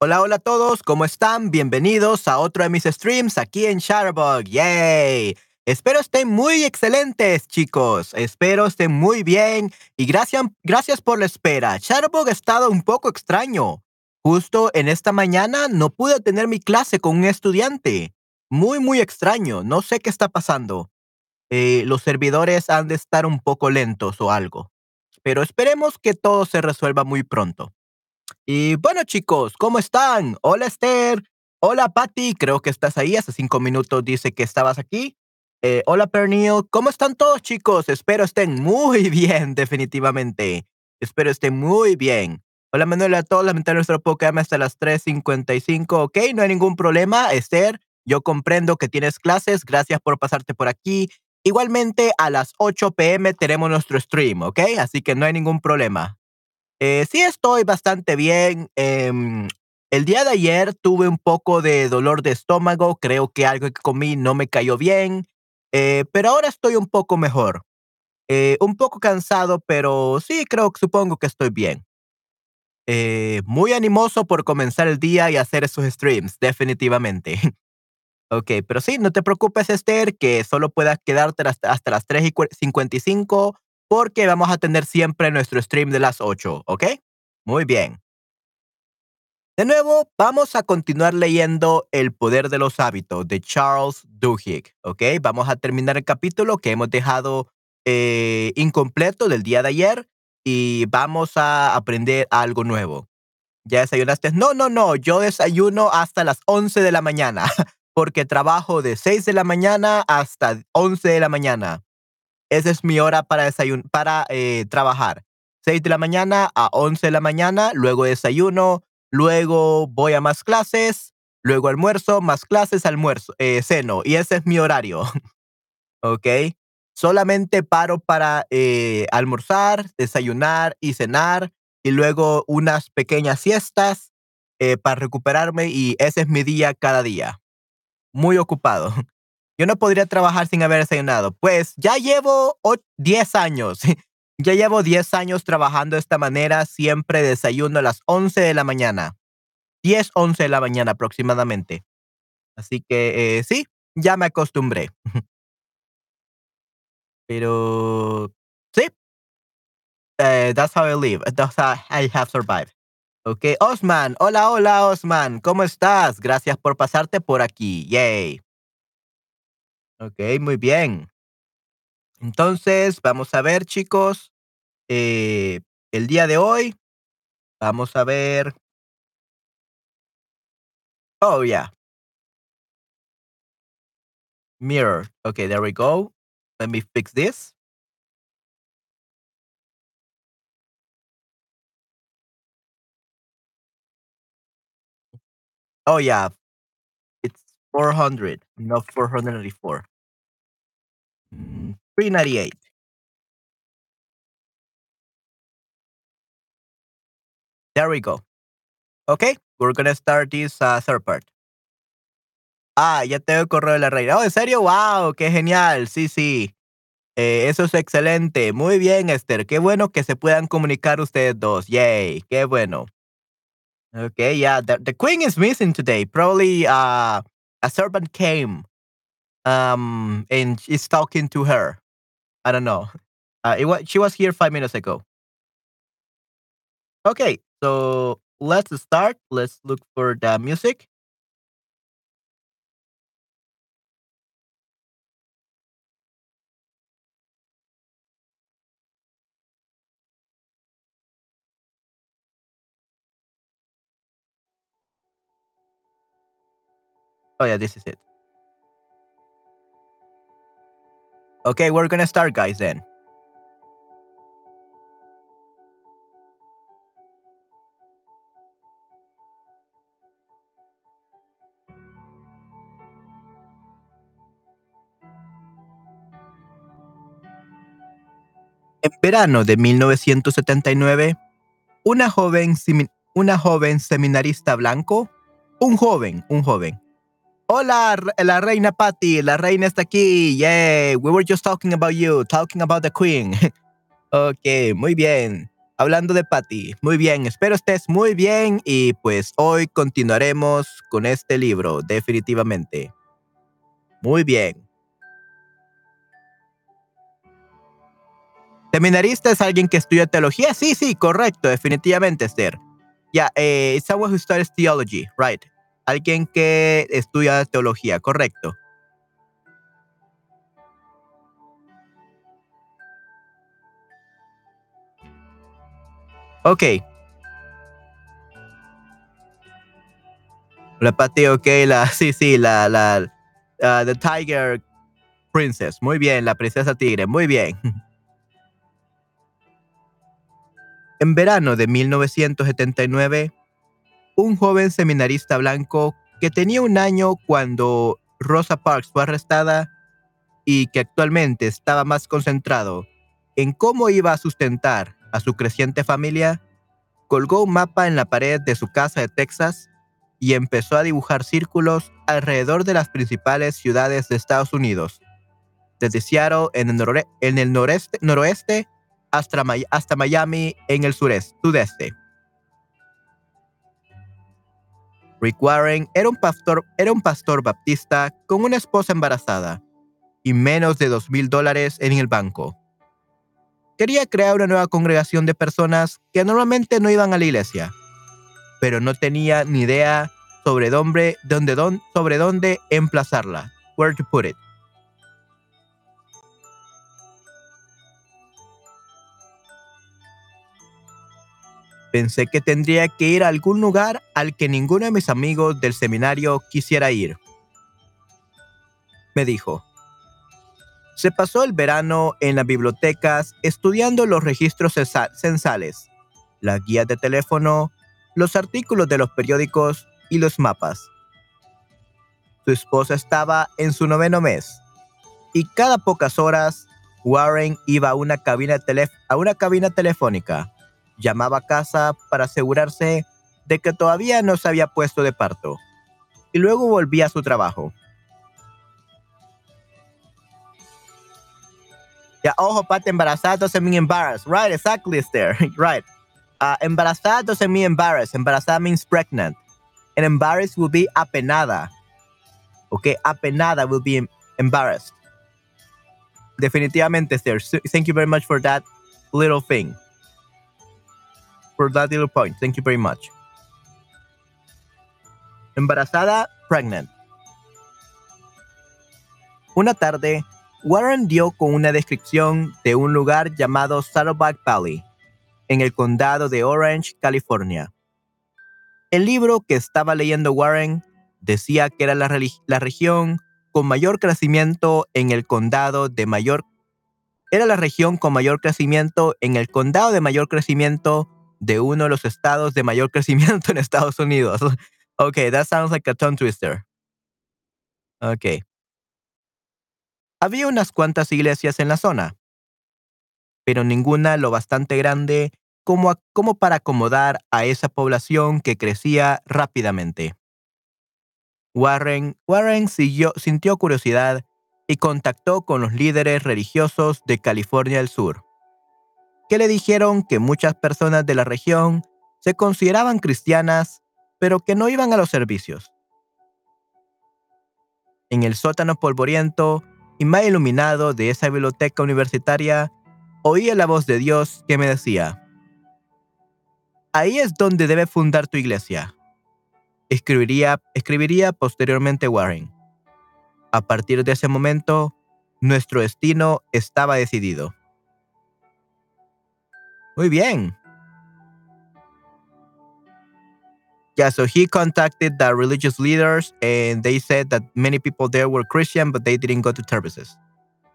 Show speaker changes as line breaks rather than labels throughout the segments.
Hola, hola a todos, ¿cómo están? Bienvenidos a otro de mis streams aquí en Shutterbug. ¡Yay! Espero estén muy excelentes, chicos. Espero estén muy bien y gracias, gracias por la espera. Shutterbug ha estado un poco extraño. Justo en esta mañana no pude tener mi clase con un estudiante. Muy, muy extraño. No sé qué está pasando. Eh, los servidores han de estar un poco lentos o algo. Pero esperemos que todo se resuelva muy pronto. Y bueno, chicos, ¿cómo están? Hola, Esther. Hola, Patty. Creo que estás ahí. Hace cinco minutos dice que estabas aquí. Eh, hola, Pernil. ¿Cómo están todos, chicos? Espero estén muy bien, definitivamente. Espero estén muy bien. Hola, Manuel, a todos. Lamentablemente nuestro Pokémon hasta las 3.55. Ok, no hay ningún problema. Esther, yo comprendo que tienes clases. Gracias por pasarte por aquí. Igualmente, a las 8 pm tenemos nuestro stream, ¿ok? Así que no hay ningún problema. Eh, sí estoy bastante bien. Em, el día de ayer tuve un poco de dolor de estómago. Creo que algo que comí no me cayó bien. Eh, pero ahora estoy un poco mejor. Eh, un poco cansado, pero sí creo que supongo que estoy bien. muy animoso por comenzar el día y hacer esos streams, definitivamente. ok, pero sí, no te preocupes, Esther, que solo puedas quedarte hasta, hasta las 3 y 55 porque vamos a tener siempre nuestro stream de las 8, ¿ok? Muy bien. De nuevo, vamos a continuar leyendo El poder de los hábitos de Charles Duhigg, ¿ok? Vamos a terminar el capítulo que hemos dejado eh, incompleto del día de ayer y vamos a aprender algo nuevo. ¿Ya desayunaste? No, no, no, yo desayuno hasta las 11 de la mañana porque trabajo de 6 de la mañana hasta 11 de la mañana. Esa es mi hora para, para eh, trabajar. 6 de la mañana a 11 de la mañana, luego desayuno, luego voy a más clases, luego almuerzo, más clases, almuerzo, eh. Y ese es mi horario. ¿Ok? Solamente paro para eh, almorzar, desayunar y cenar, y luego unas pequeñas siestas para recuperarme, y ese es mi día cada día. Muy ocupado. Yo no podría trabajar sin haber desayunado. Pues ya llevo 10 años. ya llevo 10 años trabajando de esta manera. Siempre desayuno a las 11 de la mañana. 10, 11 de la mañana aproximadamente. Así que eh, sí, ya me acostumbré. Pero sí. Uh, that's how I live. That's how I have survived. Ok, Osman. Hola, hola, Osman. ¿Cómo estás? Gracias por pasarte por aquí. Yay. Ok, muy bien. Entonces, vamos a ver, chicos. Eh, el día de hoy, vamos a ver. Oh, yeah. Mirror. Okay, there we go. Let me fix this. Oh, yeah. It's 400, not 494. 398. There we go. Okay, we're gonna start this uh, third part. Ah, ya tengo el correo de la reina. Oh, ¿en serio? ¡Wow! ¡Qué genial! Sí, sí. Eh, eso es excelente. Muy bien, Esther. Qué bueno que se puedan comunicar ustedes dos. Yay. Qué bueno. Okay, yeah. The, the queen is missing today. Probably uh, a servant came um, and she's talking to her. I don't know. Uh, it was she was here five minutes ago. Okay, so let's start. Let's look for the music. Oh yeah, this is it. Okay, we're gonna start, guys, then. En verano de 1979, una joven, una joven seminarista blanco, un joven, un joven, Hola, la reina Patty. La reina está aquí. Yay. We were just talking about you, talking about the queen. ok, muy bien. hablando de Patty. Muy bien, espero estés muy bien y pues hoy continuaremos con este libro, definitivamente. Muy bien. ¿Seminarista es alguien que estudia teología? Sí, sí, correcto, definitivamente, Esther. Yeah, eh, someone who studies theology, right. Alguien que estudia teología, correcto. Ok. La Patty, ok, la, sí, sí, la, la, The Tiger Princess. Muy bien, la princesa tigre, muy bien. En verano de 1979, un joven seminarista blanco que tenía un año cuando Rosa Parks fue arrestada y que actualmente estaba más concentrado en cómo iba a sustentar a su creciente familia, colgó un mapa en la pared de su casa de Texas y empezó a dibujar círculos alrededor de las principales ciudades de Estados Unidos, desde Seattle en el, en el noreste, noroeste hasta, hasta Miami en el sureste, sudeste. Rick Warren era un, pastor, era un pastor baptista con una esposa embarazada y menos de dos mil dólares en el banco. Quería crear una nueva congregación de personas que normalmente no iban a la iglesia, pero no tenía ni idea sobre dónde, dónde, sobre dónde emplazarla, where to put it. Pensé que tendría que ir a algún lugar al que ninguno de mis amigos del seminario quisiera ir. Me dijo. Se pasó el verano en las bibliotecas estudiando los registros censales, las guías de teléfono, los artículos de los periódicos y los mapas. Su esposa estaba en su noveno mes y cada pocas horas Warren iba a una cabina, a una cabina telefónica llamaba a casa para asegurarse de que todavía no se había puesto de parto, y luego volvía a su trabajo. Ya, ojo, pate, embarazada doesn't mean embarrassed. Right, exactly, Esther. right. Uh, embarazada doesn't mean embarrassed. Embarazada means pregnant. And embarrassed will be apenada. Okay, apenada will be embarrassed. Definitivamente, Esther. Thank you very much for that little thing for that little point. Thank you very much. Embarazada, pregnant. Una tarde, Warren dio con una descripción de un lugar llamado Saddleback Valley, en el condado de Orange, California. El libro que estaba leyendo Warren decía que era la, la región con mayor crecimiento en el condado de mayor era la región con mayor crecimiento en el condado de mayor crecimiento de uno de los estados de mayor crecimiento en Estados Unidos. Okay, that sounds like a tongue twister. Ok. Había unas cuantas iglesias en la zona, pero ninguna lo bastante grande como, como para acomodar a esa población que crecía rápidamente. Warren, Warren sintió curiosidad y contactó con los líderes religiosos de California del Sur que le dijeron que muchas personas de la región se consideraban cristianas, pero que no iban a los servicios. En el sótano polvoriento y más iluminado de esa biblioteca universitaria, oía la voz de Dios que me decía, Ahí es donde debe fundar tu iglesia. Escribiría, escribiría posteriormente Warren. A partir de ese momento, nuestro destino estaba decidido. Muy bien. Yeah, so he contacted the religious leaders and they said that many people there were Christian, but they didn't go to services.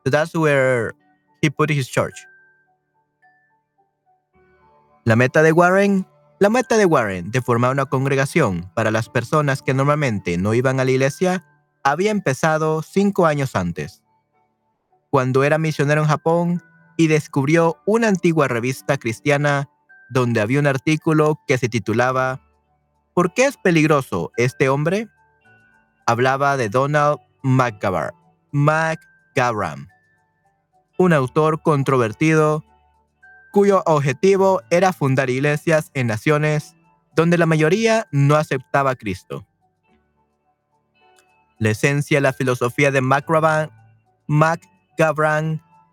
So that's where he put his church. La meta de Warren, la meta de Warren de formar una congregación para las personas que normalmente no iban a la iglesia había empezado cinco años antes. Cuando era misionero en Japón, y descubrió una antigua revista cristiana donde había un artículo que se titulaba ¿Por qué es peligroso este hombre? Hablaba de Donald McGavran, un autor controvertido cuyo objetivo era fundar iglesias en naciones donde la mayoría no aceptaba a Cristo. La esencia de la filosofía de McGavran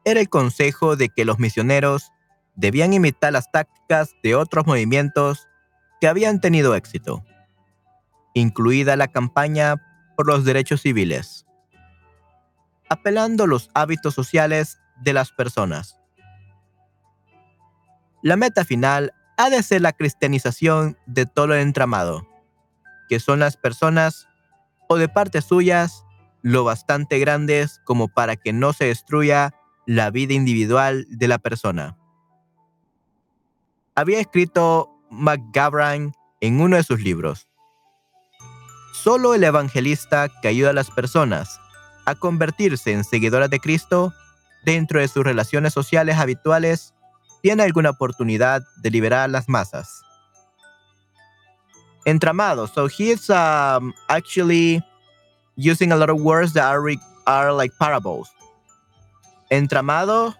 era el consejo de que los misioneros debían imitar las tácticas de otros movimientos que habían tenido éxito, incluida la campaña por los derechos civiles, apelando los hábitos sociales de las personas. La meta final ha de ser la cristianización de todo el entramado, que son las personas o de partes suyas lo bastante grandes como para que no se destruya la vida individual de la persona. Había escrito McGavran en uno de sus libros. Solo el evangelista que ayuda a las personas a convertirse en seguidoras de Cristo dentro de sus relaciones sociales habituales tiene alguna oportunidad de liberar a las masas. Entramado. So he's um, actually using a lot of words that are, are like parables. Entramado.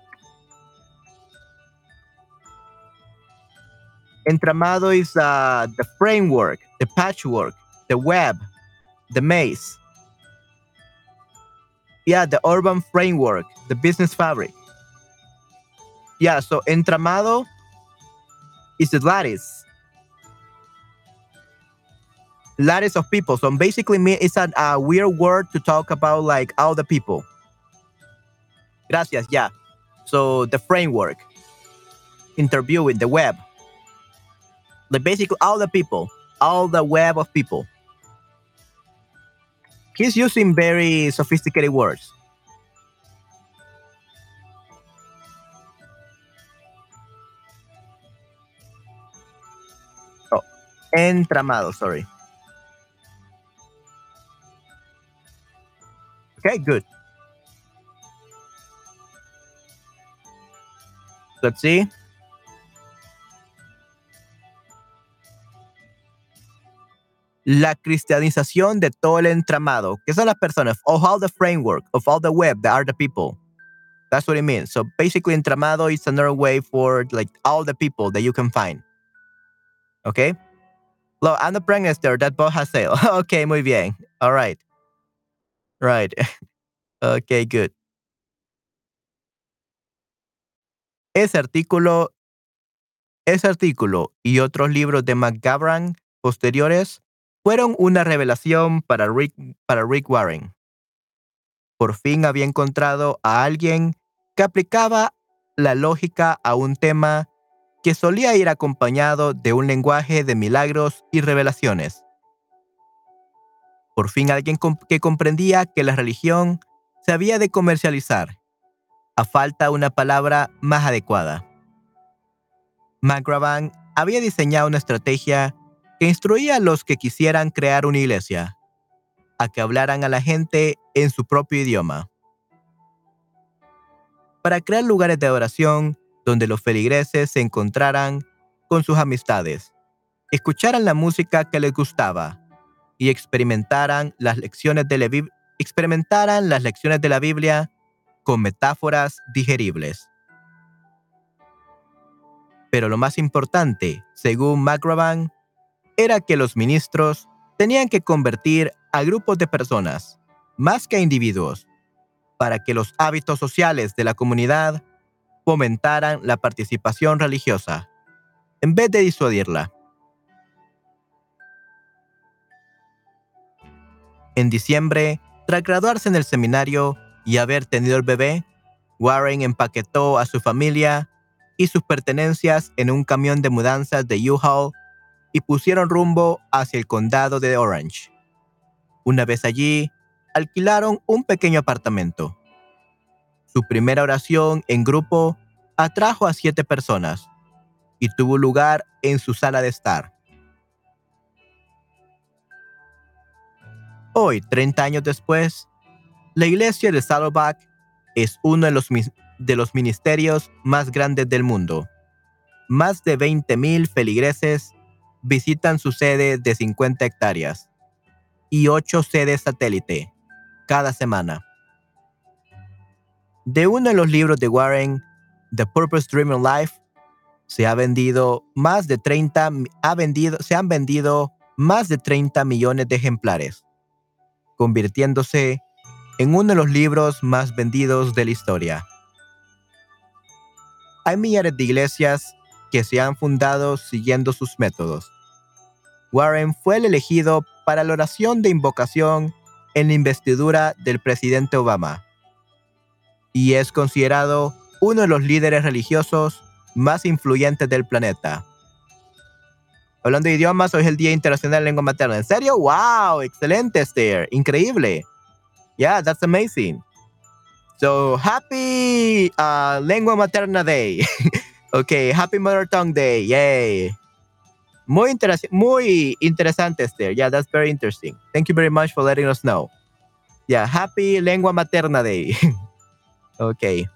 Entramado is uh, the framework, the patchwork, the web, the maze. Yeah, the urban framework, the business fabric. Yeah, so entramado is the lattice. Lattice of people. So basically, it's a, a weird word to talk about like all the people. Gracias, yeah. So the framework, interviewing the web, the basically all the people, all the web of people. He's using very sophisticated words. Oh, entramado, sorry. Okay, good. Let's see. La cristianización de todo el entramado, que son las personas, of all the framework, of all the web that are the people. That's what it means. So basically, entramado is another way for like all the people that you can find. Okay? Look, I'm the prime minister that boat has sailed. okay, muy bien. All right. Right. okay, good. Ese artículo, ese artículo y otros libros de McGavran posteriores fueron una revelación para Rick, para Rick Warren. Por fin había encontrado a alguien que aplicaba la lógica a un tema que solía ir acompañado de un lenguaje de milagros y revelaciones. Por fin alguien que comprendía que la religión se había de comercializar a falta una palabra más adecuada. McGravan había diseñado una estrategia que instruía a los que quisieran crear una iglesia a que hablaran a la gente en su propio idioma. Para crear lugares de adoración donde los feligreses se encontraran con sus amistades, escucharan la música que les gustaba y experimentaran las lecciones de la Biblia con metáforas digeribles. Pero lo más importante, según McGravan, era que los ministros tenían que convertir a grupos de personas, más que a individuos, para que los hábitos sociales de la comunidad fomentaran la participación religiosa, en vez de disuadirla. En diciembre, tras graduarse en el seminario, y haber tenido el bebé, Warren empaquetó a su familia y sus pertenencias en un camión de mudanzas de U-Haul y pusieron rumbo hacia el condado de Orange. Una vez allí, alquilaron un pequeño apartamento. Su primera oración en grupo atrajo a siete personas y tuvo lugar en su sala de estar. Hoy, 30 años después, la iglesia de Saddleback es uno de los, de los ministerios más grandes del mundo. Más de 20.000 feligreses visitan su sede de 50 hectáreas y 8 sedes satélite cada semana. De uno de los libros de Warren, The Purpose Driven Life, Se ha vendido más de 30 ha vendido, se han vendido más de 30 millones de ejemplares, convirtiéndose en uno de los libros más vendidos de la historia. Hay millares de iglesias que se han fundado siguiendo sus métodos. Warren fue el elegido para la oración de invocación en la investidura del presidente Obama y es considerado uno de los líderes religiosos más influyentes del planeta. Hablando de idiomas, hoy es el Día Internacional de Lengua Materna. ¿En serio? ¡Wow! Excelente, Esther. Increíble. Yeah, that's amazing. So, happy uh, Lengua Materna Day. okay, happy Mother Tongue Day. Yay. Muy, muy interesante, Esther. Yeah, that's very interesting. Thank you very much for letting us know. Yeah, happy Lengua Materna Day. ok.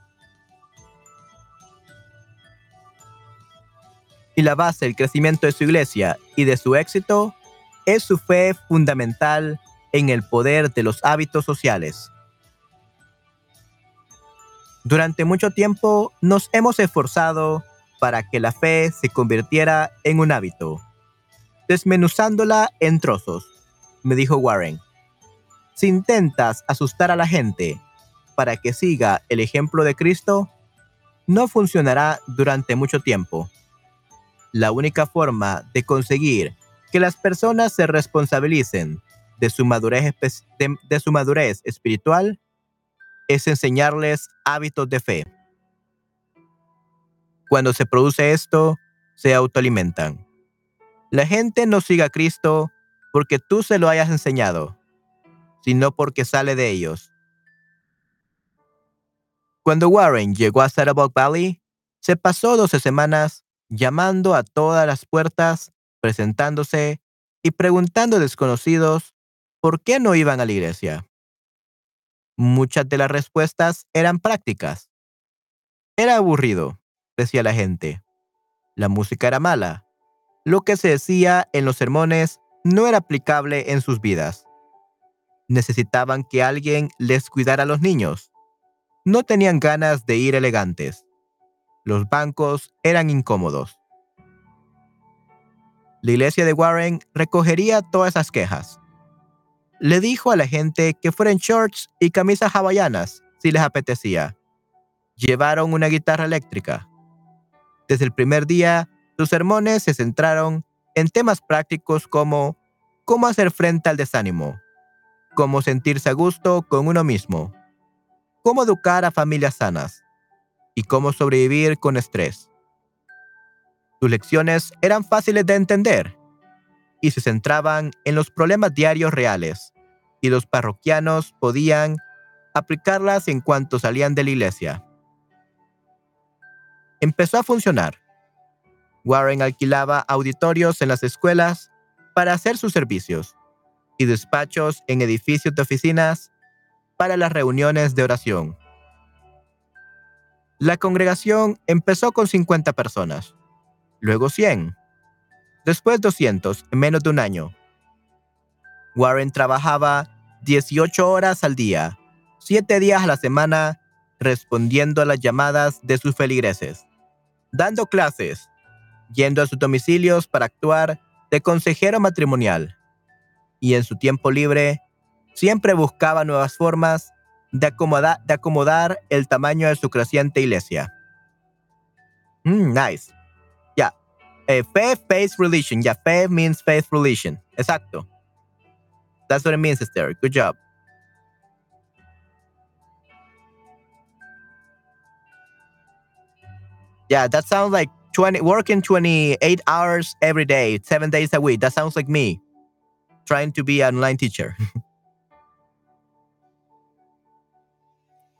Y la base del crecimiento de su iglesia y de su éxito es su fe fundamental en el poder de los hábitos sociales. Durante mucho tiempo nos hemos esforzado para que la fe se convirtiera en un hábito, desmenuzándola en trozos, me dijo Warren. Si intentas asustar a la gente para que siga el ejemplo de Cristo, no funcionará durante mucho tiempo. La única forma de conseguir que las personas se responsabilicen de su madurez, de, su madurez espiritual es enseñarles hábitos de fe. Cuando se produce esto, se autoalimentan. La gente no sigue a Cristo porque tú se lo hayas enseñado, sino porque sale de ellos. Cuando Warren llegó a Saddleback Valley, se pasó 12 semanas llamando a todas las puertas, presentándose y preguntando a desconocidos por qué no iban a la iglesia. Muchas de las respuestas eran prácticas. Era aburrido, decía la gente. La música era mala. Lo que se decía en los sermones no era aplicable en sus vidas. Necesitaban que alguien les cuidara a los niños. No tenían ganas de ir elegantes. Los bancos eran incómodos. La iglesia de Warren recogería todas esas quejas le dijo a la gente que fueran shorts y camisas hawaianas si les apetecía. Llevaron una guitarra eléctrica. Desde el primer día, sus sermones se centraron en temas prácticos como cómo hacer frente al desánimo, cómo sentirse a gusto con uno mismo, cómo educar a familias sanas y cómo sobrevivir con estrés. Sus lecciones eran fáciles de entender y se centraban en los problemas diarios reales, y los parroquianos podían aplicarlas en cuanto salían de la iglesia. Empezó a funcionar. Warren alquilaba auditorios en las escuelas para hacer sus servicios y despachos en edificios de oficinas para las reuniones de oración. La congregación empezó con 50 personas, luego 100, Después 200 en menos de un año. Warren trabajaba 18 horas al día, 7 días a la semana, respondiendo a las llamadas de sus feligreses, dando clases, yendo a sus domicilios para actuar de consejero matrimonial. Y en su tiempo libre, siempre buscaba nuevas formas de, acomodar el tamaño de su creciente iglesia. Mm, nice. Eh, faith-based religion. Yeah, faith means faith religion. Exacto. That's what it means, Esther. Good job. Yeah, that sounds like 20 working 28 hours every day, 7 days a week. That sounds like me trying to be an online teacher.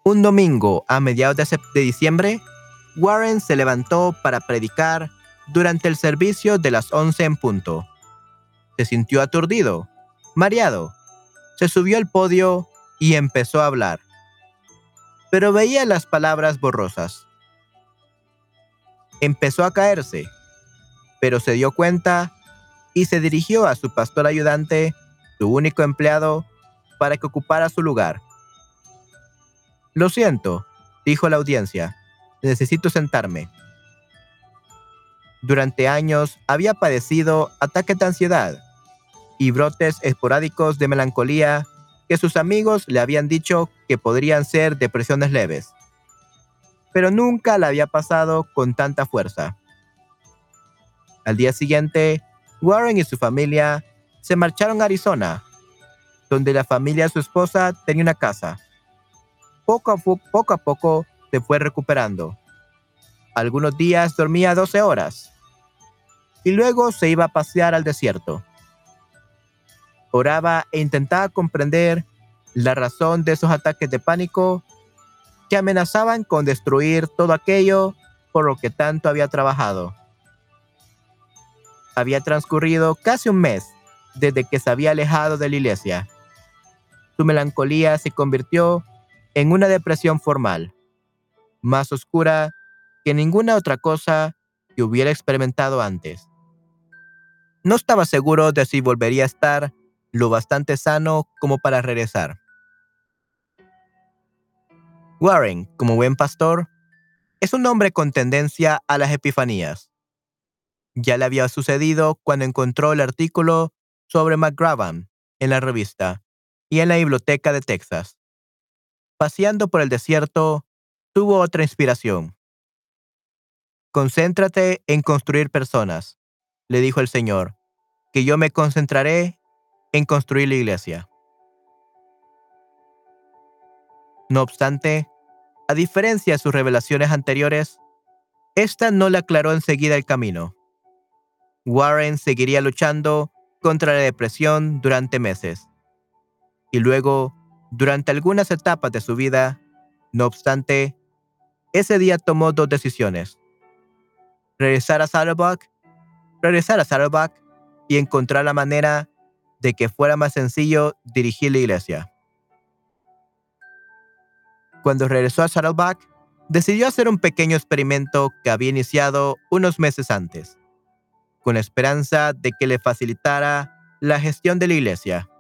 Un domingo a mediados de, diciembre, Warren se levantó para predicar durante el servicio de las once en punto. Se sintió aturdido, mareado. Se subió al podio y empezó a hablar. Pero veía las palabras borrosas. Empezó a caerse, pero se dio cuenta y se dirigió a su pastor ayudante, su único empleado, para que ocupara su lugar. Lo siento, dijo la audiencia. Necesito sentarme. Durante años había padecido ataques de ansiedad y brotes esporádicos de melancolía que sus amigos le habían dicho que podrían ser depresiones leves. Pero nunca la había pasado con tanta fuerza. Al día siguiente, Warren y su familia se marcharon a Arizona, donde la familia de su esposa tenía una casa. Poco a, poco, a poco se fue recuperando. Algunos días dormía 12 horas y luego se iba a pasear al desierto oraba e intentaba comprender la razón de esos ataques de pánico que amenazaban con destruir todo aquello por lo que tanto había trabajado. Había transcurrido casi un mes desde que se había alejado de la iglesia. Su melancolía se convirtió en una depresión formal, más oscura que ninguna otra cosa que hubiera experimentado antes. No estaba seguro de si volvería a estar lo bastante sano como para regresar. Warren, como buen pastor, es un hombre con tendencia a las epifanías. Ya le había sucedido cuando encontró el artículo sobre McGravan en la revista y en la biblioteca de Texas. Paseando por el desierto, tuvo otra inspiración. Concéntrate en construir personas, le dijo el Señor, que yo me concentraré en construir la iglesia. No obstante, a diferencia de sus revelaciones anteriores, esta no le aclaró enseguida el camino. Warren seguiría luchando contra la depresión durante meses. Y luego, durante algunas etapas de su vida, no obstante, ese día tomó dos decisiones. Regresar a Saddleback, regresar a Saddleback y encontrar la manera de que fuera más sencillo dirigir la iglesia. Cuando regresó a Saddleback, decidió hacer un pequeño experimento que había iniciado unos meses antes, con esperanza de que le facilitara la gestión de la iglesia.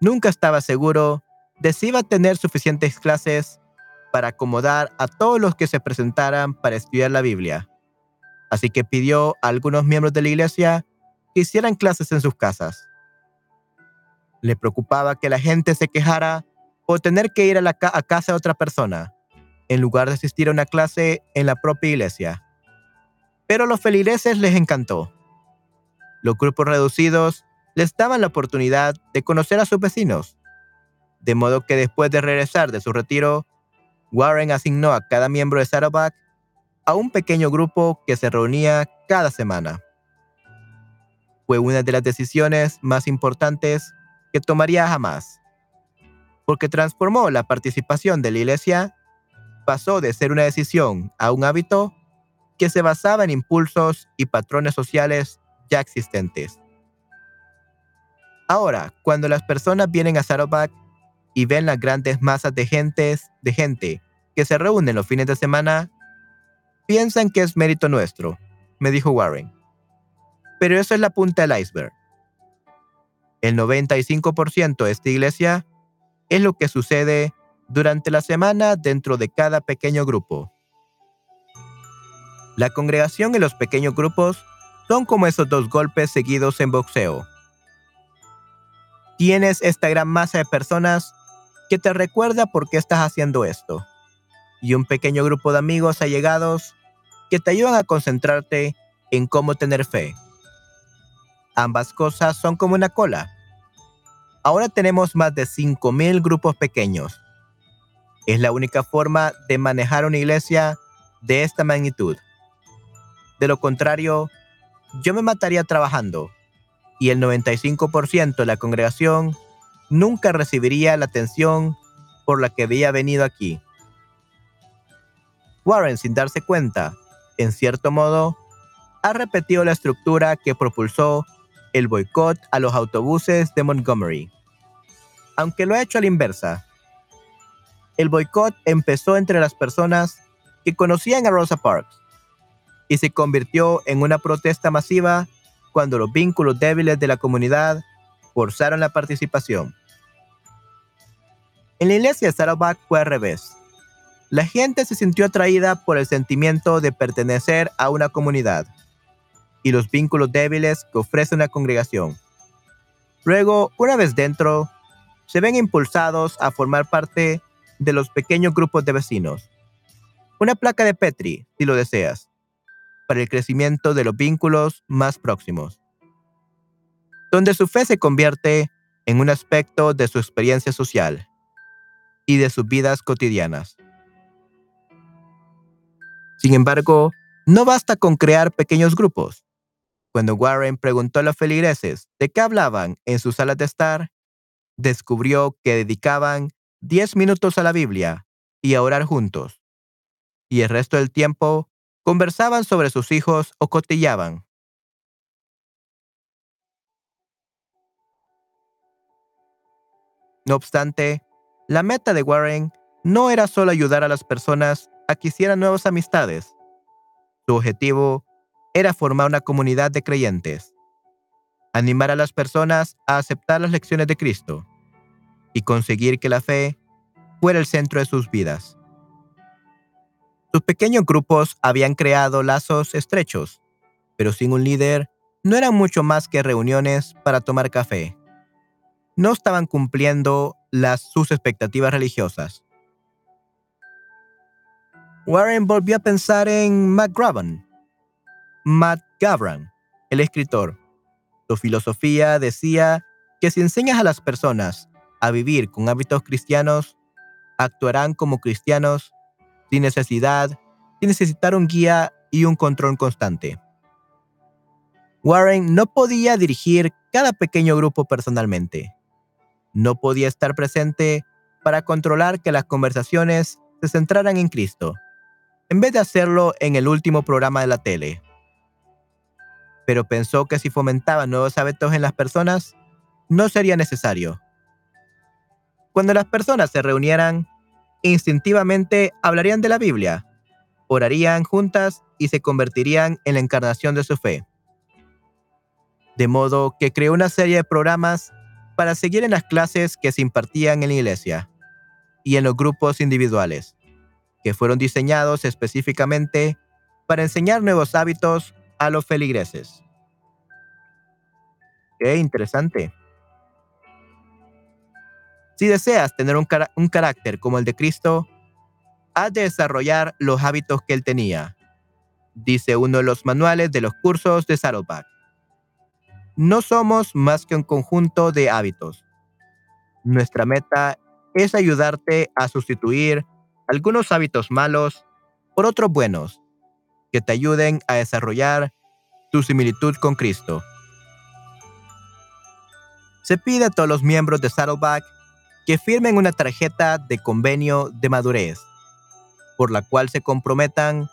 Nunca estaba seguro de si iba a tener suficientes clases para acomodar a todos los que se presentaran para estudiar la Biblia. Así que pidió a algunos miembros de la iglesia que hicieran clases en sus casas. Le preocupaba que la gente se quejara o tener que ir a, a casa de otra persona, en lugar de asistir a una clase en la propia iglesia. Pero a los feligreses les encantó. Los grupos reducidos les daban la oportunidad de conocer a sus vecinos, de modo que después de regresar de su retiro, Warren asignó a cada miembro de Saddleback a un pequeño grupo que se reunía cada semana fue una de las decisiones más importantes que tomaría jamás, porque transformó la participación de la iglesia, pasó de ser una decisión a un hábito que se basaba en impulsos y patrones sociales ya existentes. Ahora, cuando las personas vienen a Saddleback y ven las grandes masas de, gentes, de gente que se reúnen los fines de semana, piensan que es mérito nuestro, me dijo Warren. Pero eso es la punta del iceberg. El 95% de esta iglesia es lo que sucede durante la semana dentro de cada pequeño grupo. La congregación y los pequeños grupos son como esos dos golpes seguidos en boxeo. Tienes esta gran masa de personas que te recuerda por qué estás haciendo esto, y un pequeño grupo de amigos allegados que te ayudan a concentrarte en cómo tener fe. Ambas cosas son como una cola. Ahora tenemos más de 5.000 grupos pequeños. Es la única forma de manejar una iglesia de esta magnitud. De lo contrario, yo me mataría trabajando y el 95% de la congregación nunca recibiría la atención por la que había venido aquí. Warren, sin darse cuenta, en cierto modo, ha repetido la estructura que propulsó el boicot a los autobuses de Montgomery, aunque lo ha hecho a la inversa. El boicot empezó entre las personas que conocían a Rosa Parks y se convirtió en una protesta masiva cuando los vínculos débiles de la comunidad forzaron la participación. En la iglesia de Saddleback fue al revés. La gente se sintió atraída por el sentimiento de pertenecer a una comunidad y los vínculos débiles que ofrece una congregación. Luego, una vez dentro, se ven impulsados a formar parte de los pequeños grupos de vecinos. Una placa de Petri, si lo deseas, para el crecimiento de los vínculos más próximos, donde su fe se convierte en un aspecto de su experiencia social y de sus vidas cotidianas. Sin embargo, no basta con crear pequeños grupos. Cuando Warren preguntó a los feligreses de qué hablaban en sus salas de estar, descubrió que dedicaban 10 minutos a la Biblia y a orar juntos, y el resto del tiempo conversaban sobre sus hijos o cotillaban. No obstante, la meta de Warren no era solo ayudar a las personas a que hicieran nuevas amistades. Su objetivo era formar una comunidad de creyentes, animar a las personas a aceptar las lecciones de Cristo y conseguir que la fe fuera el centro de sus vidas. Sus pequeños grupos habían creado lazos estrechos, pero sin un líder no eran mucho más que reuniones para tomar café. No estaban cumpliendo las, sus expectativas religiosas. Warren volvió a pensar en Gavran. Matt Gavran, el escritor. Su filosofía decía que si enseñas a las personas a vivir con hábitos cristianos, actuarán como cristianos sin necesidad, sin necesitar un guía y un control constante. Warren no podía dirigir cada pequeño grupo personalmente. No podía estar presente para controlar que las conversaciones se centraran en Cristo en vez de hacerlo en el último programa de la tele. Pero pensó que si fomentaba nuevos hábitos en las personas, no sería necesario. Cuando las personas se reunieran, instintivamente hablarían de la Biblia, orarían juntas y se convertirían en la encarnación de su fe. De modo que creó una serie de programas para seguir en las clases que se impartían en la iglesia y en los grupos individuales que fueron diseñados específicamente para enseñar nuevos hábitos a los feligreses. Qué interesante. Si deseas tener un, carácter como el de Cristo, has de desarrollar los hábitos que él tenía, dice uno de los manuales de los cursos de Saddleback. No somos más que un conjunto de hábitos. Nuestra meta es ayudarte a sustituir algunos hábitos malos por otros buenos que te ayuden a desarrollar tu similitud con Cristo. Se pide a todos los miembros de Saddleback que firmen una tarjeta de convenio de madurez, por la cual se comprometan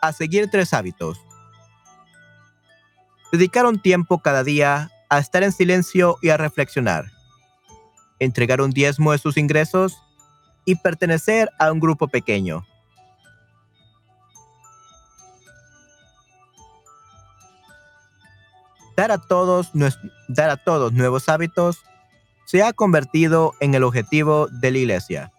a seguir tres hábitos. Dedicar un tiempo cada día a estar en silencio y a reflexionar. Entregar un diezmo de sus ingresos y pertenecer a un grupo pequeño. Dar a todos, nuevos hábitos se ha convertido en el objetivo de la iglesia.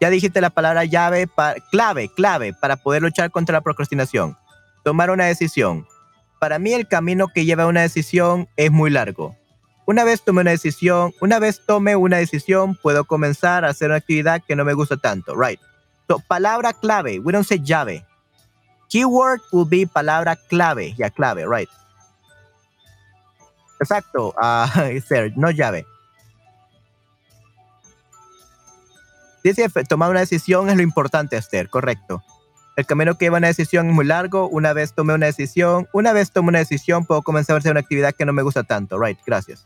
Ya dijiste la palabra llave, clave, clave para poder luchar contra la procrastinación. Tomar una decisión. Para mí el camino que lleva a una decisión es muy largo. Una vez tome una decisión, una vez tome una decisión, puedo comenzar a hacer una actividad que no me gusta tanto, right? So, palabra clave, we don't say llave. Keyword will be palabra clave, ya clave, right? Exacto, uh, no llave. Dice, tomar una decisión es lo importante, Esther, correcto. El camino que lleva una decisión es muy largo. Una vez tomé una decisión, una vez tomé una decisión, puedo comenzar a hacer una actividad que no me gusta tanto. Right, gracias.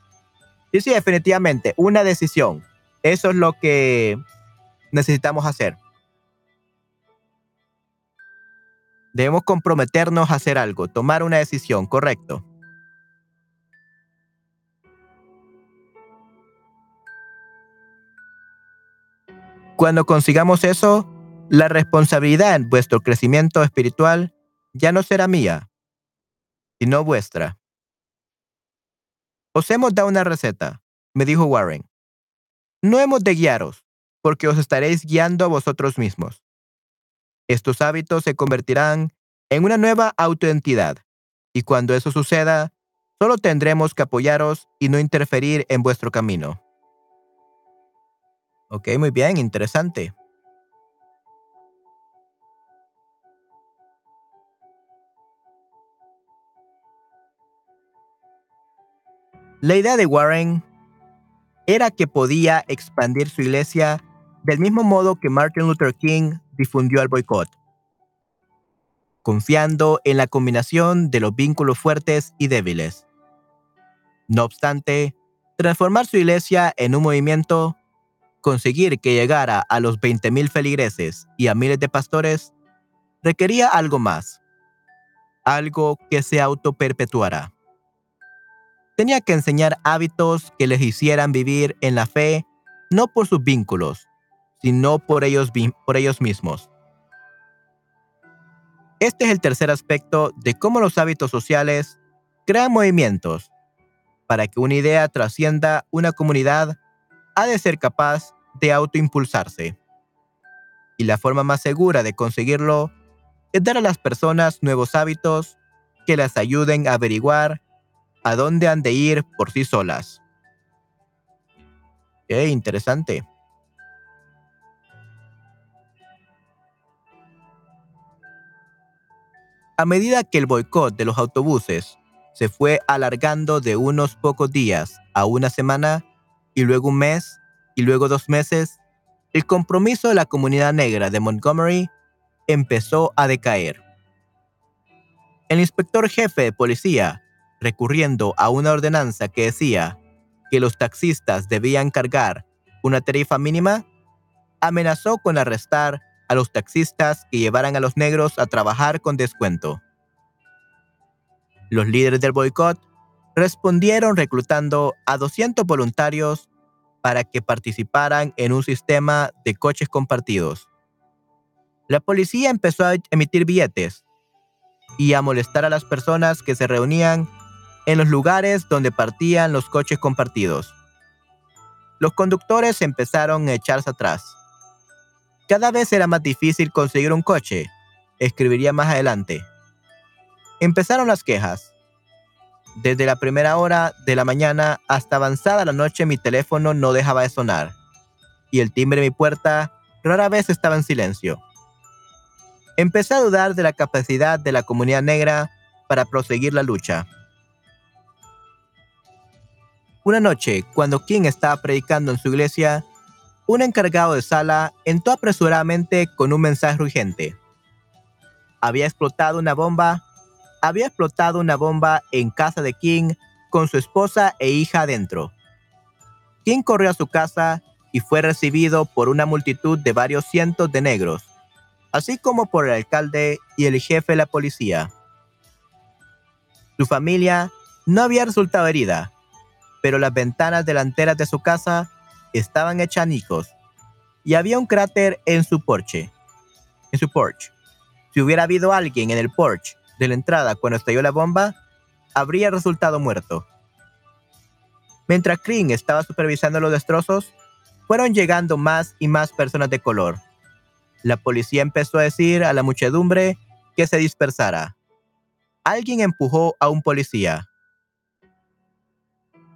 Sí, sí, definitivamente, una decisión. Eso es lo que necesitamos hacer. Debemos comprometernos a hacer algo, tomar una decisión, correcto. Cuando consigamos eso, la responsabilidad en vuestro crecimiento espiritual ya no será mía, sino vuestra. Os hemos dado una receta, me dijo Warren. No hemos de guiaros, porque os estaréis guiando a vosotros mismos. Estos hábitos se convertirán en una nueva autoentidad, y cuando eso suceda, solo tendremos que apoyaros y no interferir en vuestro camino. Ok, muy bien, interesante. La idea de Warren era que podía expandir su iglesia del mismo modo que Martin Luther King difundió el boicot, confiando en la combinación de los vínculos fuertes y débiles. No obstante, transformar su iglesia en un movimiento, conseguir que llegara a los 20.000 feligreses y a miles de pastores, requería algo más, algo que se autoperpetuara tenía que enseñar hábitos que les hicieran vivir en la fe no por sus vínculos, sino por ellos, por ellos mismos. Este es el tercer aspecto de cómo los hábitos sociales crean movimientos. Para que una idea trascienda una comunidad, ha de ser capaz de autoimpulsarse. Y la forma más segura de conseguirlo es dar a las personas nuevos hábitos que las ayuden a averiguar a dónde han de ir por sí solas. Qué interesante. A medida que el boicot de los autobuses se fue alargando de unos pocos días a una semana, y luego un mes, y luego dos meses, el compromiso de la comunidad negra de Montgomery empezó a decaer. El inspector jefe de policía recurriendo a una ordenanza que decía que los taxistas debían cargar una tarifa mínima, amenazó con arrestar a los taxistas que llevaran a los negros a trabajar con descuento. Los líderes del boicot respondieron reclutando a 200 voluntarios para que participaran en un sistema de coches compartidos. La policía empezó a emitir billetes y a molestar a las personas que se reunían en los lugares donde partían los coches compartidos. Los conductores empezaron a echarse atrás. Cada vez era más difícil conseguir un coche, escribiría más adelante. Empezaron las quejas. Desde la primera hora de la mañana hasta avanzada la noche mi teléfono no dejaba de sonar, y el timbre de mi puerta rara vez estaba en silencio. Empecé a dudar de la capacidad de la comunidad negra para proseguir la lucha. Una noche, cuando King estaba predicando en su iglesia, un encargado de sala entró apresuradamente con un mensaje urgente. Había explotado una bomba, había explotado una bomba en casa de King con su esposa e hija adentro. King corrió a su casa y fue recibido por una multitud de varios cientos de negros, así como por el alcalde y el jefe de la policía. Su familia no había resultado herida, pero las ventanas delanteras de su casa estaban hechas y había un cráter en su porche. En su porche. Si hubiera habido alguien en el porche de la entrada cuando estalló la bomba, habría resultado muerto. Mientras Kring estaba supervisando los destrozos, fueron llegando más y más personas de color. La policía empezó a decir a la muchedumbre que se dispersara. Alguien empujó a un policía.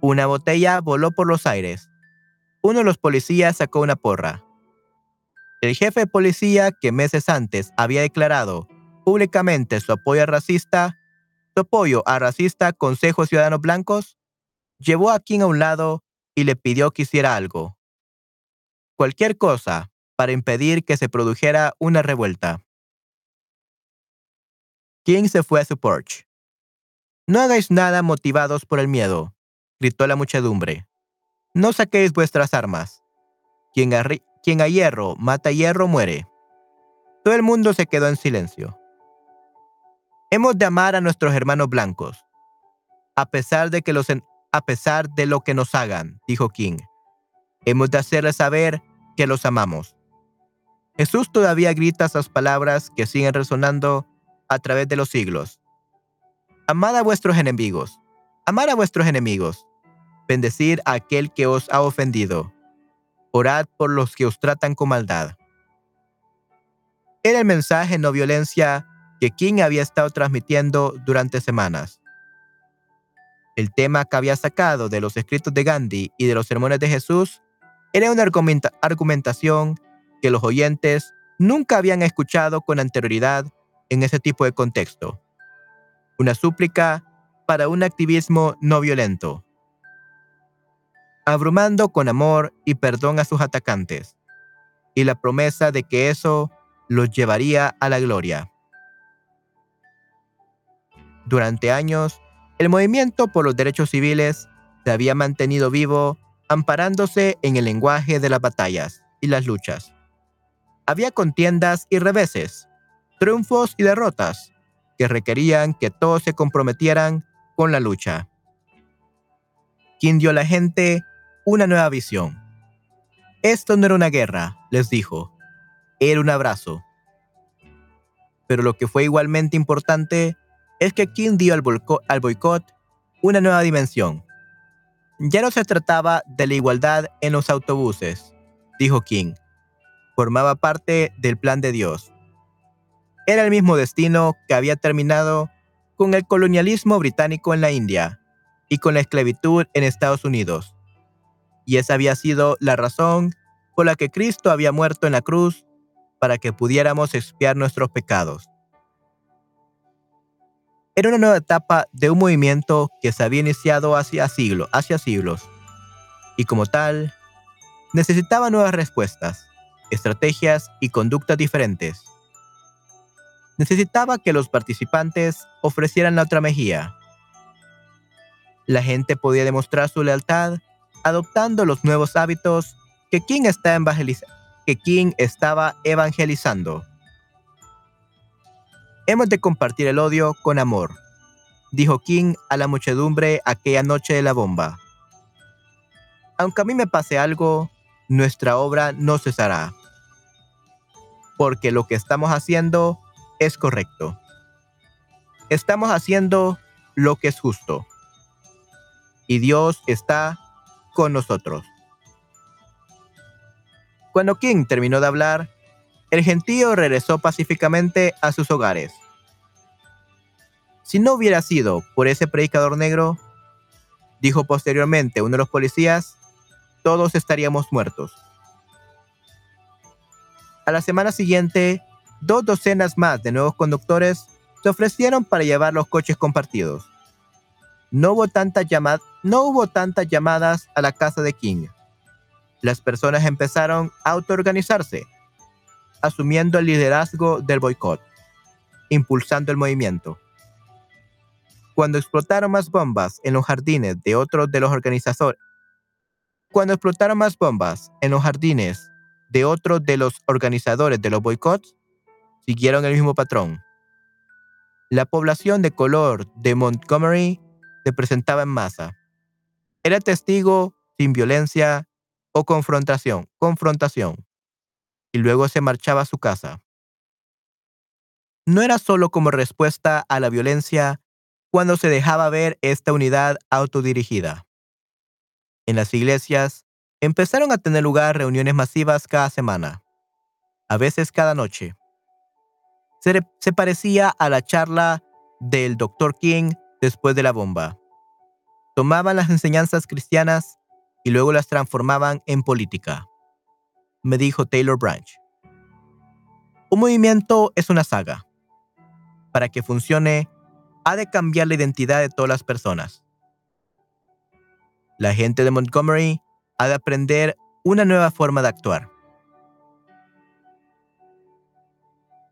Una botella voló por los aires. Uno de los policías sacó una porra. El jefe de policía, que meses antes había declarado públicamente su apoyo a racista, su apoyo a racista Consejo de Ciudadanos Blancos, llevó a King a un lado y le pidió que hiciera algo. Cualquier cosa para impedir que se produjera una revuelta. King se fue a su porch. No hagáis nada motivados por el miedo gritó la muchedumbre. No saquéis vuestras armas. Quien a, quien a hierro mata hierro muere. Todo el mundo se quedó en silencio. Hemos de amar a nuestros hermanos blancos, a pesar de que los a pesar de lo que nos hagan, dijo King. Hemos de hacerles saber que los amamos. Jesús todavía grita esas palabras que siguen resonando a través de los siglos. Amad a vuestros enemigos. Amar a vuestros enemigos. Bendecir a aquel que os ha ofendido. Orad por los que os tratan con maldad. Era el mensaje no violencia que King había estado transmitiendo durante semanas. El tema que había sacado de los escritos de Gandhi y de los sermones de Jesús era una argumentación que los oyentes nunca habían escuchado con anterioridad en ese tipo de contexto. Una súplica para un activismo no violento, abrumando con amor y perdón a sus atacantes, y la promesa de que eso los llevaría a la gloria. Durante años, el movimiento por los derechos civiles se había mantenido vivo amparándose en el lenguaje de las batallas y las luchas. Había contiendas y reveses, triunfos y derrotas, que requerían que todos se comprometieran con la lucha. Quien dio la gente una nueva visión. Esto no era una guerra, les dijo, era un abrazo. Pero lo que fue igualmente importante es que King dio al, boicot una nueva dimensión. Ya no se trataba de la igualdad en los autobuses, dijo King. Formaba parte del plan de Dios. Era el mismo destino que había terminado con el colonialismo británico en la India y con la esclavitud en Estados Unidos. Y esa había sido la razón por la que Cristo había muerto en la cruz para que pudiéramos expiar nuestros pecados. Era una nueva etapa de un movimiento que se había iniciado hacia, siglo, hacia siglos, y como tal, necesitaba nuevas respuestas, estrategias y conductas diferentes. Necesitaba que los participantes ofrecieran la otra mejilla. La gente podía demostrar su lealtad adoptando los nuevos hábitos que King, está que King estaba evangelizando. Hemos de compartir el odio con amor, dijo King a la muchedumbre aquella noche de la bomba. Aunque a mí me pase algo, nuestra obra no cesará. Porque lo que estamos haciendo es correcto. Estamos haciendo lo que es justo. Y Dios está con nosotros. Cuando King terminó de hablar, el gentío regresó pacíficamente a sus hogares. Si no hubiera sido por ese predicador negro, dijo posteriormente uno de los policías, todos estaríamos muertos. A la semana siguiente, dos docenas más de nuevos conductores se ofrecieron para llevar los coches compartidos. No hubo, tantas no hubo tantas llamadas a la casa de King. Las personas empezaron a autoorganizarse asumiendo el liderazgo del boicot, impulsando el movimiento. Cuando explotaron más bombas en los jardines de otros de los organizadores, cuando explotaron más bombas en los jardines de otros de los organizadores de los boicots, siguieron el mismo patrón. La población de color de Montgomery se presentaba en masa. Era testigo sin violencia o confrontación, confrontación y luego se marchaba a su casa. No era solo como respuesta a la violencia cuando se dejaba ver esta unidad autodirigida. En las iglesias empezaron a tener lugar reuniones masivas cada semana, a veces cada noche. Se, se parecía a la charla del Dr. King después de la bomba. Tomaban las enseñanzas cristianas y luego las transformaban en política me dijo Taylor Branch. Un movimiento es una saga. Para que funcione, ha de cambiar la identidad de todas las personas. La gente de Montgomery ha de aprender una nueva forma de actuar.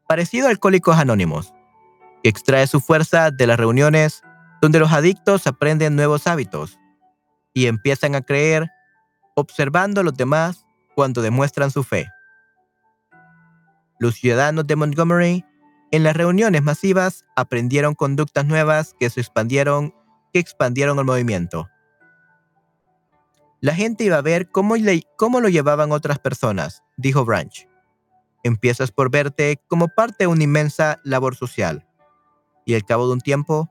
Parecido a Alcohólicos Anónimos, que extrae su fuerza de las reuniones donde los adictos aprenden nuevos hábitos y empiezan a creer observando a los demás cuando demuestran su fe. Los ciudadanos de Montgomery en las reuniones masivas aprendieron conductas nuevas que se expandieron, que expandieron el movimiento. La gente iba a ver cómo, cómo lo llevaban otras personas, dijo Branch. Empiezas por verte como parte de una inmensa labor social. Y al cabo de un tiempo,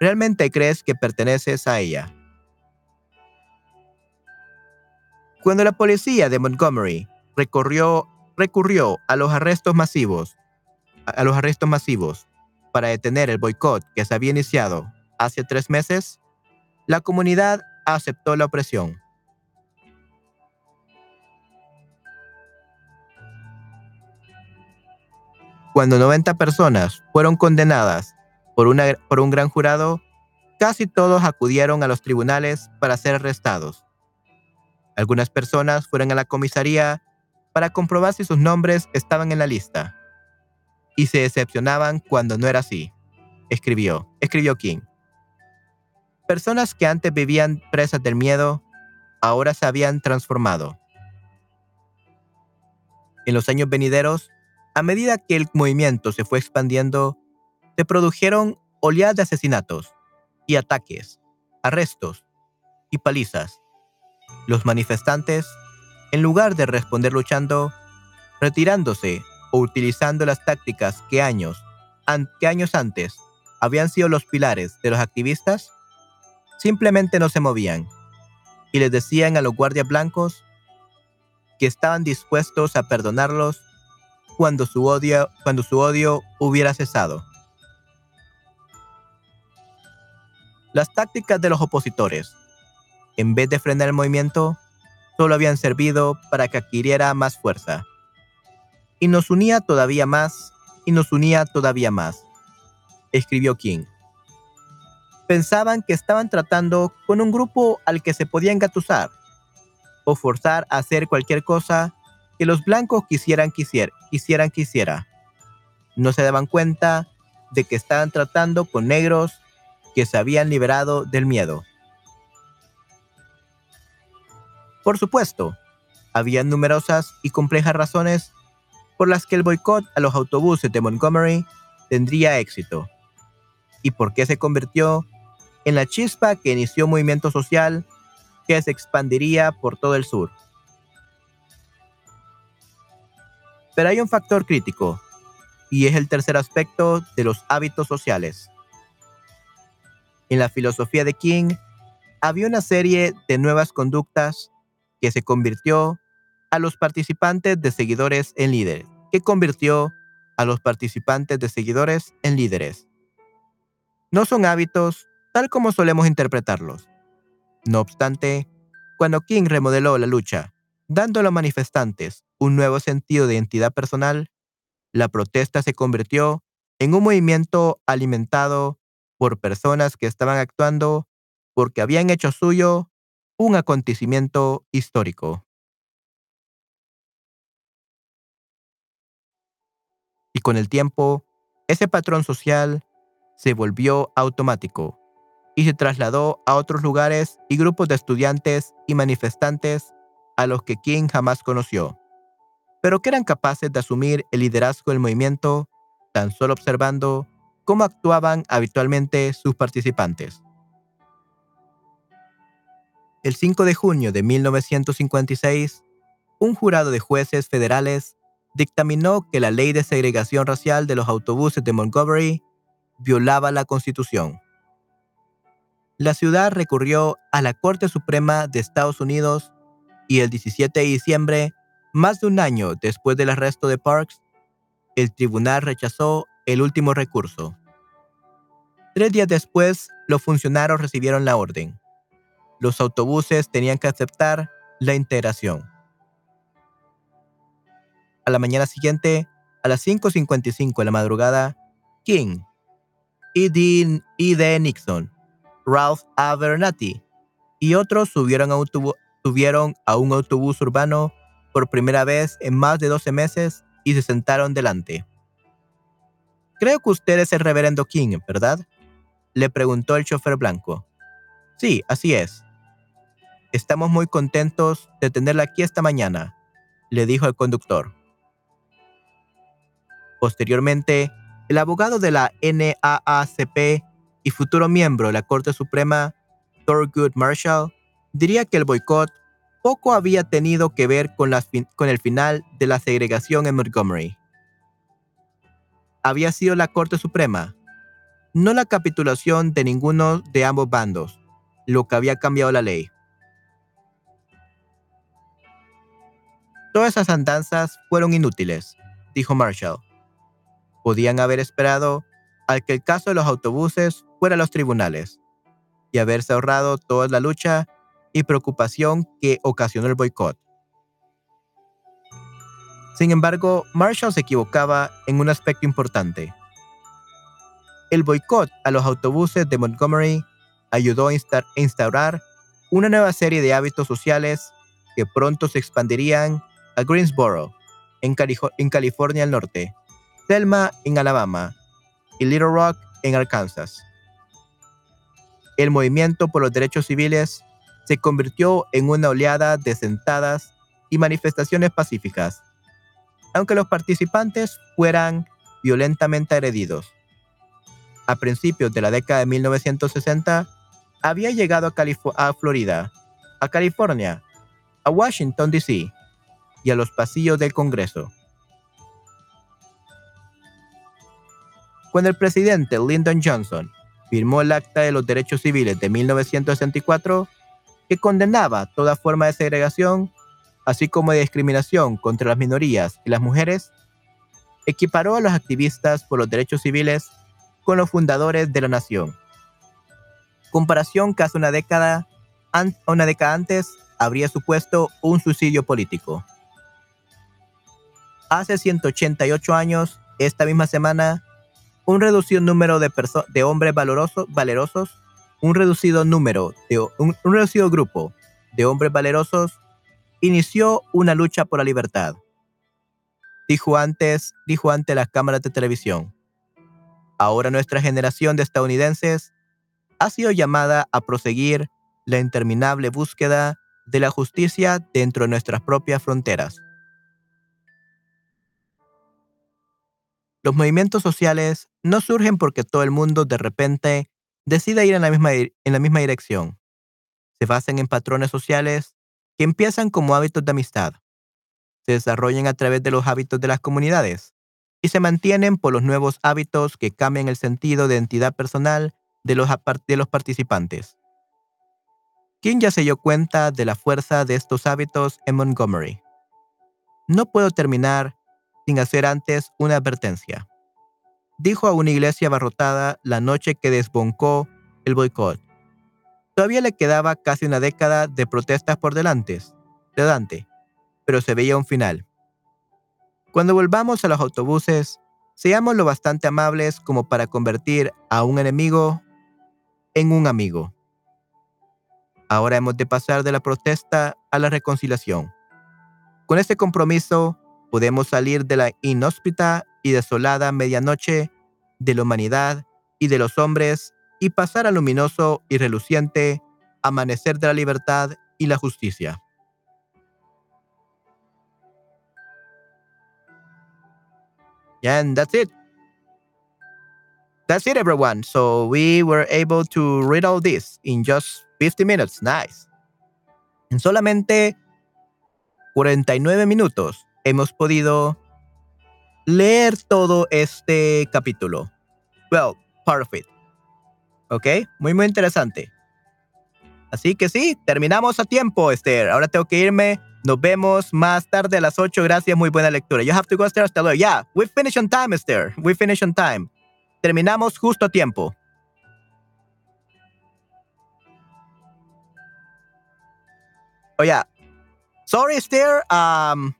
realmente crees que perteneces a ella. Cuando la policía de Montgomery recurrió a los arrestos masivos, a los arrestos masivos para detener el boicot que se había iniciado hace tres meses, la comunidad aceptó la opresión. Cuando 90 personas fueron condenadas por, por un gran jurado, casi todos acudieron a los tribunales para ser arrestados. Algunas personas fueron a la comisaría para comprobar si sus nombres estaban en la lista. Y se decepcionaban cuando no era así. Escribió, escribió King. Personas que antes vivían presas del miedo, ahora se habían transformado. En los años venideros, a medida que el movimiento se fue expandiendo, se produjeron oleadas de asesinatos y ataques, arrestos y palizas. Los manifestantes, en lugar de responder luchando, retirándose o utilizando las tácticas que años, que años antes habían sido los pilares de los activistas, simplemente no se movían y les decían a los guardias blancos que estaban dispuestos a perdonarlos cuando su odio, cuando su odio hubiera cesado. Las tácticas de los opositores, en vez de frenar el movimiento, solo habían servido para que adquiriera más fuerza. Y nos unía todavía más, y nos unía todavía más, escribió King. Pensaban que estaban tratando con un grupo al que se podía engatusar, o forzar a hacer cualquier cosa que los blancos quisieran quisiera, quisieran quisiera. No se daban cuenta de que estaban tratando con negros que se habían liberado del miedo. Por supuesto, había numerosas y complejas razones por las que el boicot a los autobuses de Montgomery tendría éxito, y por qué se convirtió en la chispa que inició un movimiento social que se expandiría por todo el sur. Pero hay un factor crítico, y es el tercer aspecto de los hábitos sociales. En la filosofía de King había una serie de nuevas conductas que se convirtió a los participantes de seguidores en líderes, que convirtió a los participantes de seguidores en líderes. No son hábitos tal como solemos interpretarlos. No obstante, cuando King remodeló la lucha, dando a los manifestantes un nuevo sentido de identidad personal, la protesta se convirtió en un movimiento alimentado por personas que estaban actuando porque habían hecho suyo un acontecimiento histórico. Y con el tiempo, ese patrón social se volvió automático y se trasladó a otros lugares y grupos de estudiantes y manifestantes a los que King jamás conoció, pero que eran capaces de asumir el liderazgo del movimiento tan solo observando cómo actuaban habitualmente sus participantes. El 5 de junio de 1956, un jurado de jueces federales dictaminó que la ley de segregación racial de los autobuses de Montgomery violaba la Constitución. La ciudad recurrió a la Corte Suprema de Estados Unidos y el 17 de diciembre, más de un año después del arresto de Parks, el tribunal rechazó el último recurso. Tres días después, los funcionarios recibieron la orden. Los autobuses tenían que aceptar la integración. A la mañana siguiente, a las 5.55 de la madrugada, King, E. D. Nixon, Ralph Abernathy y otros subieron a, subieron a un autobús urbano por primera vez en más de 12 meses y se sentaron delante. Creo que usted es el reverendo King, ¿verdad? Le preguntó el chofer blanco. Sí, así es. Estamos muy contentos de tenerla aquí esta mañana, le dijo el conductor. Posteriormente, el abogado de la NAACP y futuro miembro de la Corte Suprema, Thurgood Marshall, diría que el boicot poco había tenido que ver con, con el final de la segregación en Montgomery había sido la Corte Suprema, no la capitulación de ninguno de ambos bandos, lo que había cambiado la ley. Todas esas andanzas fueron inútiles, dijo Marshall. Podían haber esperado al que el caso de los autobuses fuera a los tribunales y haberse ahorrado toda la lucha y preocupación que ocasionó el boicot. Sin embargo, Marshall se equivocaba en un aspecto importante. El boicot a los autobuses de Montgomery ayudó a instaurar una nueva serie de hábitos sociales que pronto se expandirían a Greensboro, en, California al norte, Selma, en Alabama, y Little Rock, en Arkansas. El movimiento por los derechos civiles se convirtió en una oleada de sentadas y manifestaciones pacíficas, aunque los participantes fueran violentamente agredidos. A principios de la década de 1960, había llegado a, a Florida, a California, a Washington, D.C. y a los pasillos del Congreso. Cuando el presidente Lyndon Johnson firmó el Acta de los Derechos Civiles de 1964, que condenaba toda forma de segregación, así como de discriminación contra las minorías y las mujeres, equiparó a los activistas por los derechos civiles con los fundadores de la nación. Comparación hace una década, una década antes habría supuesto un suicidio político. Hace 188 años, esta misma semana, un reducido número de, de hombres valerosos, un reducido número, de, un, reducido grupo de hombres valerosos inició una lucha por la libertad. Dijo antes, dijo ante las cámaras de televisión. Ahora nuestra generación de estadounidenses ha sido llamada a proseguir la interminable búsqueda de la justicia dentro de nuestras propias fronteras. Los movimientos sociales no surgen porque todo el mundo de repente decida ir en la misma, en la misma dirección. Se basan en patrones sociales que empiezan como hábitos de amistad, se desarrollan a través de los hábitos de las comunidades y se mantienen por los nuevos hábitos que cambian el sentido de identidad personal de los, participantes. ¿Quién ya se dio cuenta de la fuerza de estos hábitos en Montgomery? No puedo terminar sin hacer antes una advertencia. Dijo a una iglesia abarrotada la noche que desboncó el boicot. Todavía le quedaba casi una década de protestas por delante, delante, pero se veía un final. Cuando volvamos a los autobuses, seamos lo bastante amables como para convertir a un enemigo en un amigo. Ahora hemos de pasar de la protesta a la reconciliación. Con este compromiso podemos salir de la inhóspita y desolada medianoche de la humanidad y de los hombres y pasar al luminoso y reluciente amanecer de la libertad y la justicia. And that's it. That's it, everyone. So we were able to read all this in just 50 minutes. Nice. En solamente 49 minutos hemos podido leer todo este capítulo. Well, part of it. ¿Ok? Muy, muy interesante. Así que sí, terminamos a tiempo, Esther. Ahora tengo que irme. Nos vemos más tarde a las 8. Gracias, muy buena lectura. You have to go, Esther. Hasta luego. Yeah, we finish on time, Esther. We finish on time. Terminamos justo a tiempo. Oh yeah. Sorry, Esther. Um,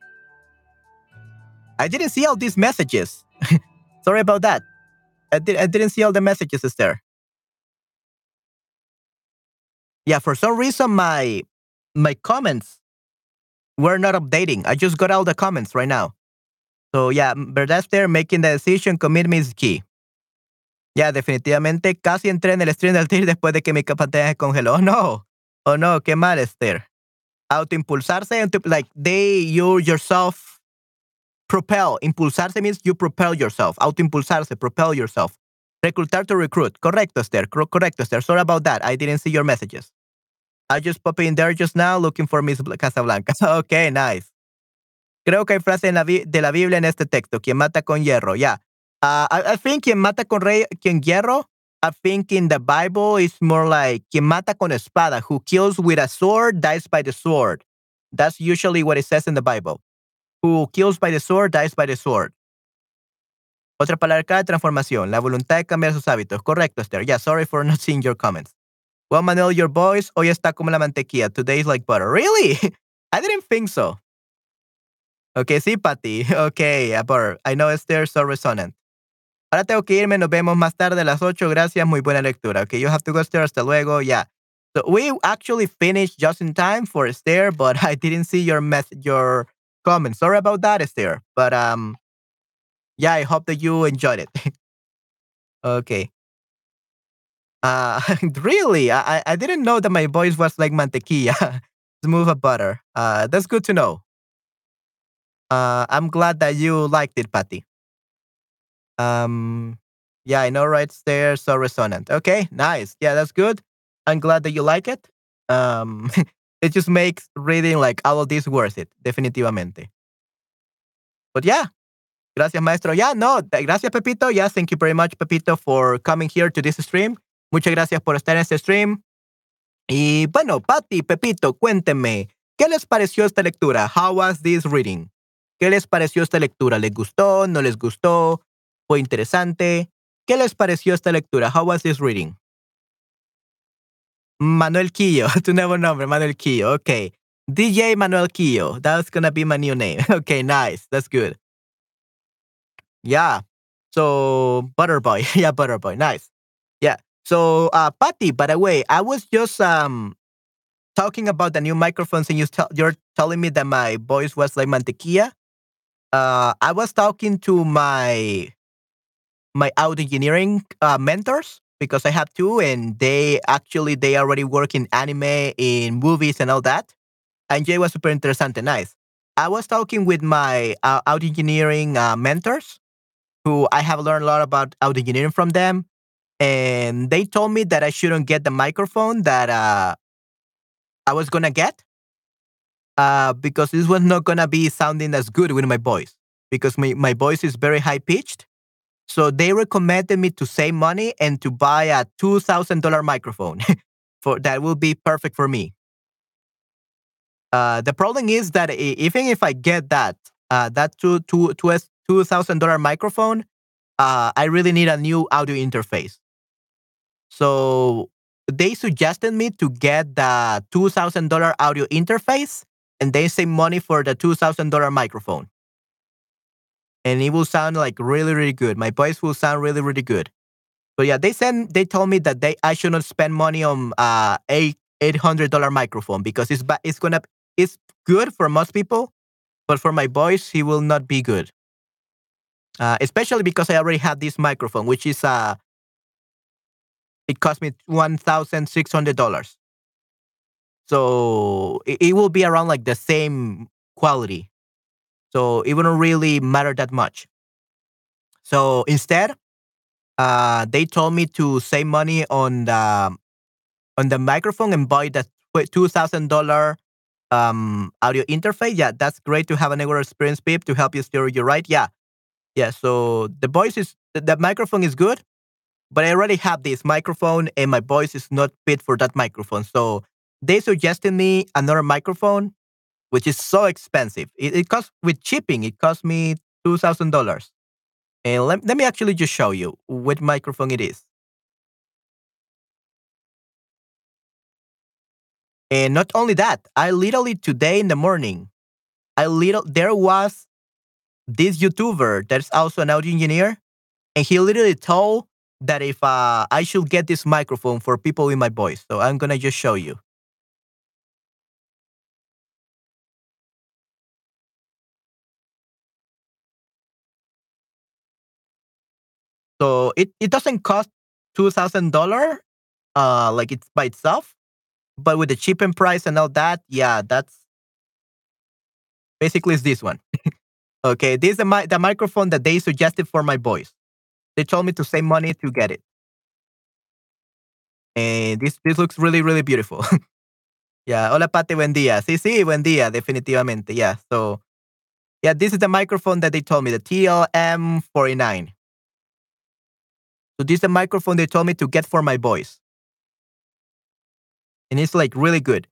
I didn't see all these messages. Sorry about that. I, I didn't see all the messages, Esther. Yeah, for some reason my my comments were not updating. I just got all the comments right now. So yeah, mm, verdad, Esther, making the decision, commitment is key. Ya, definitivamente casi entré en el stream del TIR después de que mi pantalla se congeló. Oh, no. Oh, no. Qué mal, Esther. Autoimpulsarse, like, they, you, yourself, propel. Impulsarse means you propel yourself. Autoimpulsarse, propel yourself. Reclutar to recruit. Correcto, Esther. Correcto, Esther. Sorry about that. I didn't see your messages. I just popped in there just now looking for Miss Casablanca. okay, nice. Creo que hay frase de la Biblia en este texto. Quien mata con hierro. Ya. Uh, I, I, think quien mata con rey, quien hierro, I think in the Bible it's more like quien mata con espada, who kills with a sword dies by the sword. That's usually what it says in the Bible. Who kills by the sword dies by the sword. Otra palabra cada transformación. La voluntad de cambiar sus hábitos. Correcto, Esther. Yeah, sorry for not seeing your comments. Well, Manuel, your voice hoy está como la mantequilla. Today is like butter. Really? I didn't think so. Okay, sí, Patty. Okay, butter. I know Esther, so resonant. Ahora tengo que irme. Nos vemos más tarde a las 8. Gracias. Muy buena lectura. Okay, you have to go, Esther. Hasta luego. Yeah. So we actually finished just in time for Esther, but I didn't see your message, your comment. Sorry about that, Esther. But um, yeah, I hope that you enjoyed it. okay. Uh, really, I I didn't know that my voice was like mantequilla, smooth as butter. Uh, that's good to know. Uh, I'm glad that you liked it, Patty. Um, yeah, I know, right there, so resonant. Okay, nice. Yeah, that's good. I'm glad that you like it. Um, it just makes reading like all of this worth it, definitivamente. But yeah, gracias, maestro. Yeah, no, gracias, Pepito. Yeah, thank you very much, Pepito, for coming here to this stream. Muchas gracias por estar en este stream. Y bueno, Patti, Pepito, cuéntenme, ¿qué les pareció esta lectura? How was this reading? ¿Qué les pareció esta lectura? ¿Les gustó? ¿No les gustó? ¿Fue interesante? ¿Qué les pareció esta lectura? How was this reading? Manuel Quillo, tu nuevo nombre, Manuel Quillo. Okay. DJ Manuel Quillo. That's gonna be my new name. okay, nice. That's good. Yeah. So Butter Boy. yeah, Butter Boy. Nice. Yeah. So uh Patty, by the way, I was just um talking about the new microphones and you tell you're telling me that my voice was like mantequilla. Uh I was talking to my my audio engineering uh, mentors because I have two, and they actually they already work in anime, in movies, and all that. And Jay was super interesting, and nice. I was talking with my uh, audio engineering uh, mentors, who I have learned a lot about audio engineering from them, and they told me that I shouldn't get the microphone that uh, I was gonna get, uh, because this was not gonna be sounding as good with my voice, because my my voice is very high pitched so they recommended me to save money and to buy a two thousand dollar microphone. for that will be perfect for me. Uh, the problem is that even if I get that uh, that two two two two thousand dollar microphone, uh, I really need a new audio interface. So they suggested me to get the two thousand dollar audio interface, and they save money for the two thousand dollar microphone and it will sound like really, really good. My voice will sound really, really good. But yeah, they said they told me that they I should not spend money on uh eight hundred dollar microphone because it's it's gonna it's good for most people, but for my voice, it will not be good. Uh, especially because I already had this microphone, which is uh it cost me one thousand six hundred dollars. So it, it will be around like the same quality so it wouldn't really matter that much. So instead, uh, they told me to save money on the on the microphone and buy the two thousand dollar um audio interface. Yeah, that's great to have a network experience, Pip, to help you steer you right. Yeah, yeah. So the voice is the microphone is good, but I already have this microphone, and my voice is not fit for that microphone. So they suggested me another microphone which is so expensive. It, it costs with shipping. It cost me two thousand dollars. And let, let me actually just show you which microphone it is. And not only that, I literally today in the morning, I little there was this YouTuber that's also an audio engineer, and he literally told that if uh, I should get this microphone for people with my voice. So I'm gonna just show you. So it, it doesn't cost two thousand dollar, uh, like it's by itself, but with the shipping price and all that, yeah, that's basically it's this one. okay, this is the, the microphone that they suggested for my voice. They told me to save money to get it, and this this looks really really beautiful. yeah, hola Pate, buen día. Sí, sí, buen día, definitivamente. Yeah, so yeah, this is the microphone that they told me, the TLM49. So this is the microphone they told me to get for my voice. And it's like really good.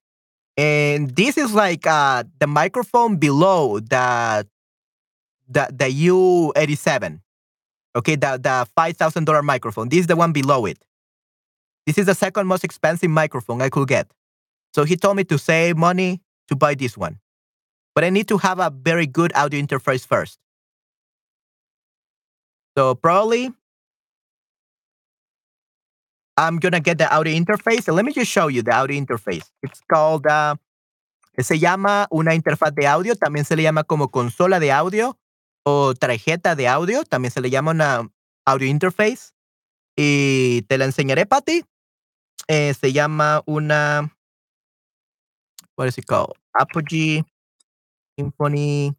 And this is like uh, the microphone below that the the U87. Okay, the the five thousand dollar microphone. This is the one below it. This is the second most expensive microphone I could get. So he told me to save money to buy this one. But I need to have a very good audio interface first. So probably I'm gonna get the audio interface. Let me just show you the audio interface. It's called, uh, se llama una interfaz de audio. También se le llama como consola de audio tarjeta de audio. También se le llama una audio interface. Y te la enseñaré, Patty. Eh, se llama una. What is it called? Apogee Symphony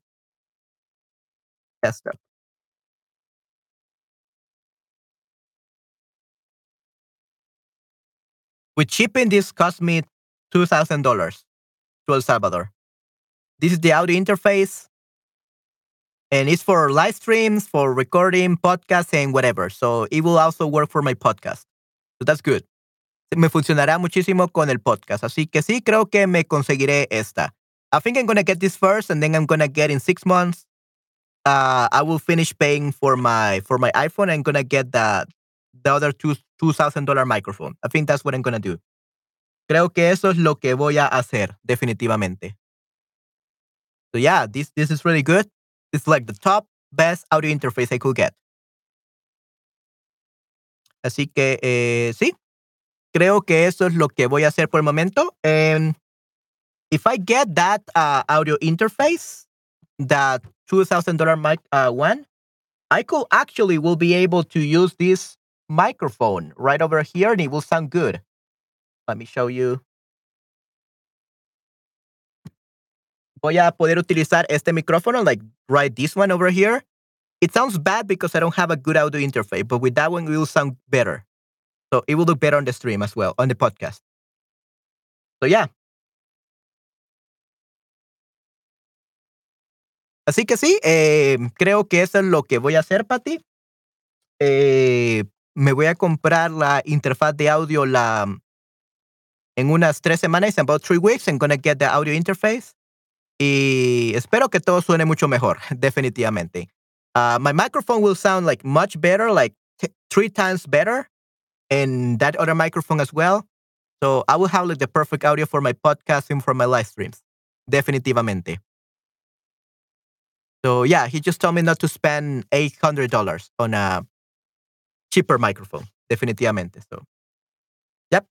Desktop. With shipping, this cost me $2,000 to El Salvador. This is the audio interface, and it's for live streams, for recording, podcasts, and whatever. So it will also work for my podcast. So that's good. Me funcionará muchísimo con el podcast. Así que sí, creo que me conseguiré esta. I think I'm to get this first, and then I'm to get in six months. Uh, I will finish paying for my for my iPhone. I'm to get the the other two $2,000 microphone. I think that's what I'm to do. Creo que eso es lo que voy a hacer, definitivamente. So yeah, this, this is really good. It's like the top best audio interface I could get. Así que eh, sí, creo que eso es lo que voy a hacer por el momento. And if I get that uh, audio interface, that $2,000 mic uh, one, I could actually will be able to use this microphone right over here and it will sound good. Let me show you. Voy a poder utilizar este micrófono, like right this one over here. It sounds bad because I don't have a good audio interface, but with that one, it will sound better. So it will look better on the stream as well, on the podcast. So yeah. Así que sí, eh, creo que eso es lo que voy a hacer, Pati. Eh, me voy a comprar la interfaz de audio la, en unas tres semanas, in about three weeks, I'm gonna get the audio interface. Y espero que todo suene mucho mejor, definitivamente. Uh, my microphone will sound like much better, like three times better, and that other microphone as well. So I will have like the perfect audio for my podcast and for my live streams, definitivamente. So yeah, he just told me not to spend eight hundred dollars on a cheaper microphone, definitivamente. So, yep.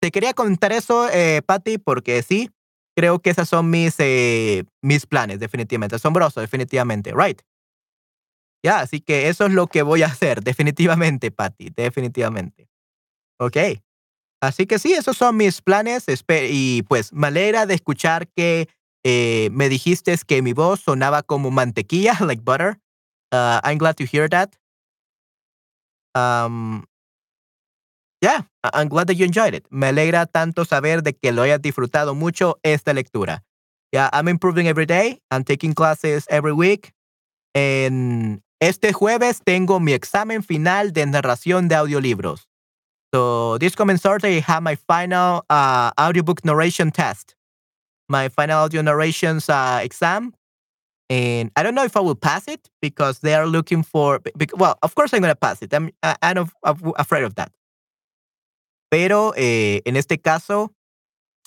Te quería contar eso, eh, Patty, porque sí, creo que esos son mis, eh, mis planes, definitivamente. Asombroso, definitivamente. Right. Ya, así que eso es lo que voy a hacer, definitivamente, Patty, definitivamente. Ok. Así que sí, esos son mis planes. Y pues me alegra de escuchar que eh, me dijiste que mi voz sonaba como mantequilla, like butter. Uh, I'm glad to hear that. Um, yeah, I'm glad that you enjoyed it. Me alegra tanto saber de que lo hayas disfrutado mucho esta lectura. Yeah, I'm improving every day. I'm taking classes every week. En este jueves tengo mi examen final de narración de audiolibros. So this coming Saturday, I have my final uh, audiobook narration test, my final audio narrations uh, exam and I don't know if I will pass it because they are looking for. Well, of course I'm going to pass it. I'm, I'm, afraid of that. Pero eh, en este caso,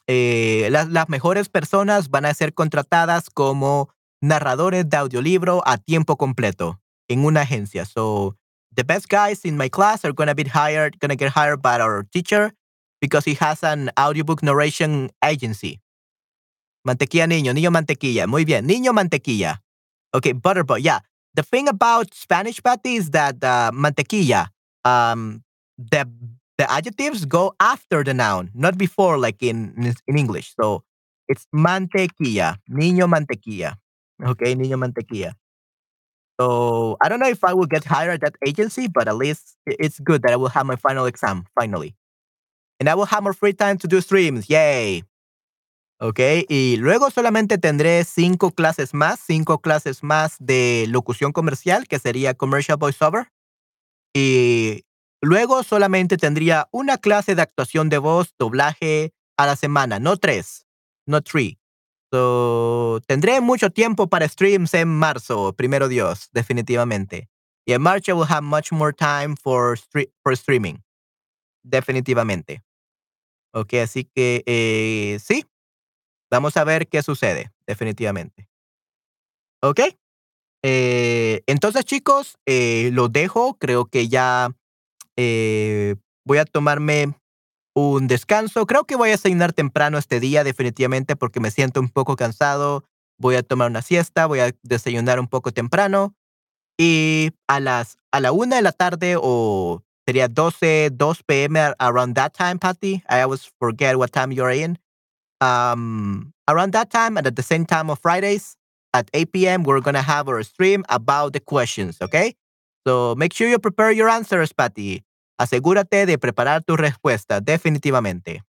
eh, las, mejores personas van a ser contratadas como narradores de audiolibro a tiempo completo en una agencia. So the best guys in my class are to be hired, to get hired by our teacher because he has an audiobook narration agency. Mantequilla niño, niño mantequilla. Muy bien, niño mantequilla. Okay, butterboy. Yeah. The thing about Spanish, Patty, is that uh, mantequilla, um, the the adjectives go after the noun, not before, like in in English. So it's mantequilla, niño mantequilla. Okay, niño mantequilla. So I don't know if I will get hired at that agency, but at least it's good that I will have my final exam finally, and I will have more free time to do streams. Yay! Okay, Y luego solamente tendré cinco clases más, cinco clases más de locución comercial, que sería Commercial Voiceover. Y luego solamente tendría una clase de actuación de voz, doblaje a la semana, no tres, no three. So, tendré mucho tiempo para streams en marzo, primero Dios, definitivamente. Y en marzo will have much more time for, for streaming. Definitivamente. Ok, así que eh, sí. Vamos a ver qué sucede, definitivamente. Ok. Eh, entonces, chicos, eh, lo dejo. Creo que ya eh, voy a tomarme un descanso. Creo que voy a cenar temprano este día, definitivamente, porque me siento un poco cansado. Voy a tomar una siesta, voy a desayunar un poco temprano. Y a las a la una de la tarde o sería 12, 2 p.m. around that time, Patty. I always forget what time you're in. Um, around that time and at the same time of Fridays at 8 p.m., we're going to have our stream about the questions, okay? So make sure you prepare your answers, Patty. Asegúrate de preparar tu respuesta, definitivamente.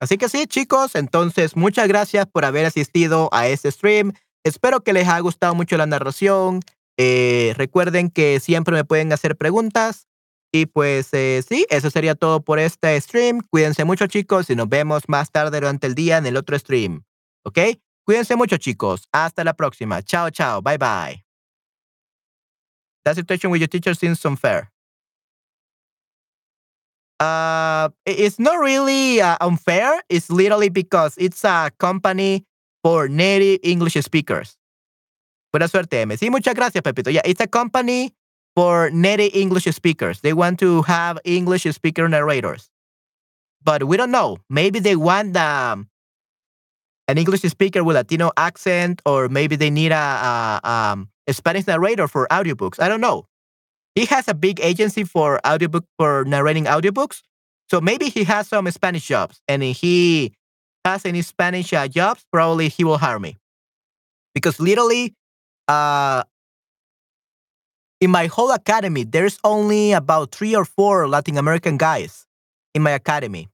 Así que sí, chicos, entonces muchas gracias por haber asistido a este stream. Espero que les haya gustado mucho la narración. Eh, recuerden que siempre me pueden hacer preguntas. Y pues eh, sí, eso sería todo por este stream. Cuídense mucho, chicos, y nos vemos más tarde durante el día en el otro stream. ¿Ok? Cuídense mucho, chicos. Hasta la próxima. Chao, chao. Bye, bye. That situation with your teacher seems unfair. Uh, it's not really uh, unfair. It's literally because it's a company for native English speakers. Buena suerte, M. Sí, muchas gracias, Pepito. Yeah, it's a company for native English speakers. They want to have English speaker narrators. But we don't know. Maybe they want um, an English speaker with Latino accent, or maybe they need a, a, um, a Spanish narrator for audiobooks. I don't know. He has a big agency for audiobook for narrating audiobooks. So maybe he has some Spanish jobs, and if he has any Spanish uh, jobs, probably he will hire me. Because literally, uh, in my whole academy, there's only about three or four Latin American guys in my academy.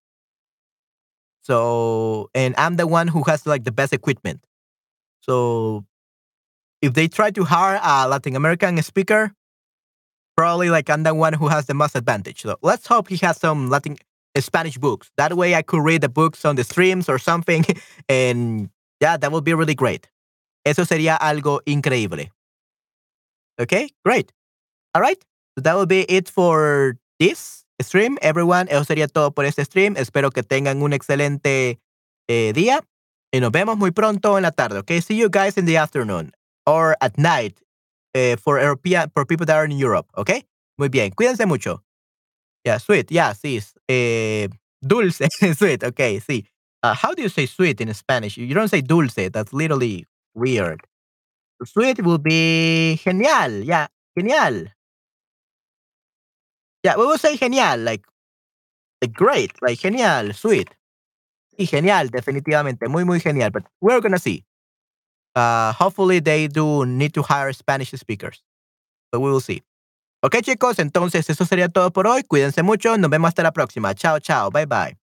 So, and I'm the one who has like the best equipment. So, if they try to hire a Latin American speaker, probably like I'm the one who has the most advantage. So, let's hope he has some Latin Spanish books. That way, I could read the books on the streams or something, and yeah, that would be really great. Eso sería algo increíble. Okay, great. All right. So that will be it for this stream, everyone. Eso sería todo por este stream. Espero que tengan un excelente eh, día y nos vemos muy pronto en la tarde. Okay. See you guys in the afternoon or at night uh, for European, for people that are in Europe. Okay. Muy bien. Cuídense mucho. Yeah, sweet. Yeah, sí. Eh, dulce. sweet. Okay, sí. Uh, how do you say sweet in Spanish? You don't say dulce. That's literally weird. Sweet will be genial. Yeah, genial. Yeah, we will say genial, like, like great, like genial, sweet. Y genial, definitivamente, muy, muy genial. But we're gonna see. Uh, hopefully they do need to hire Spanish speakers. But we will see. Ok, chicos, entonces eso sería todo por hoy. Cuídense mucho. Nos vemos hasta la próxima. Chao, chao. Bye, bye.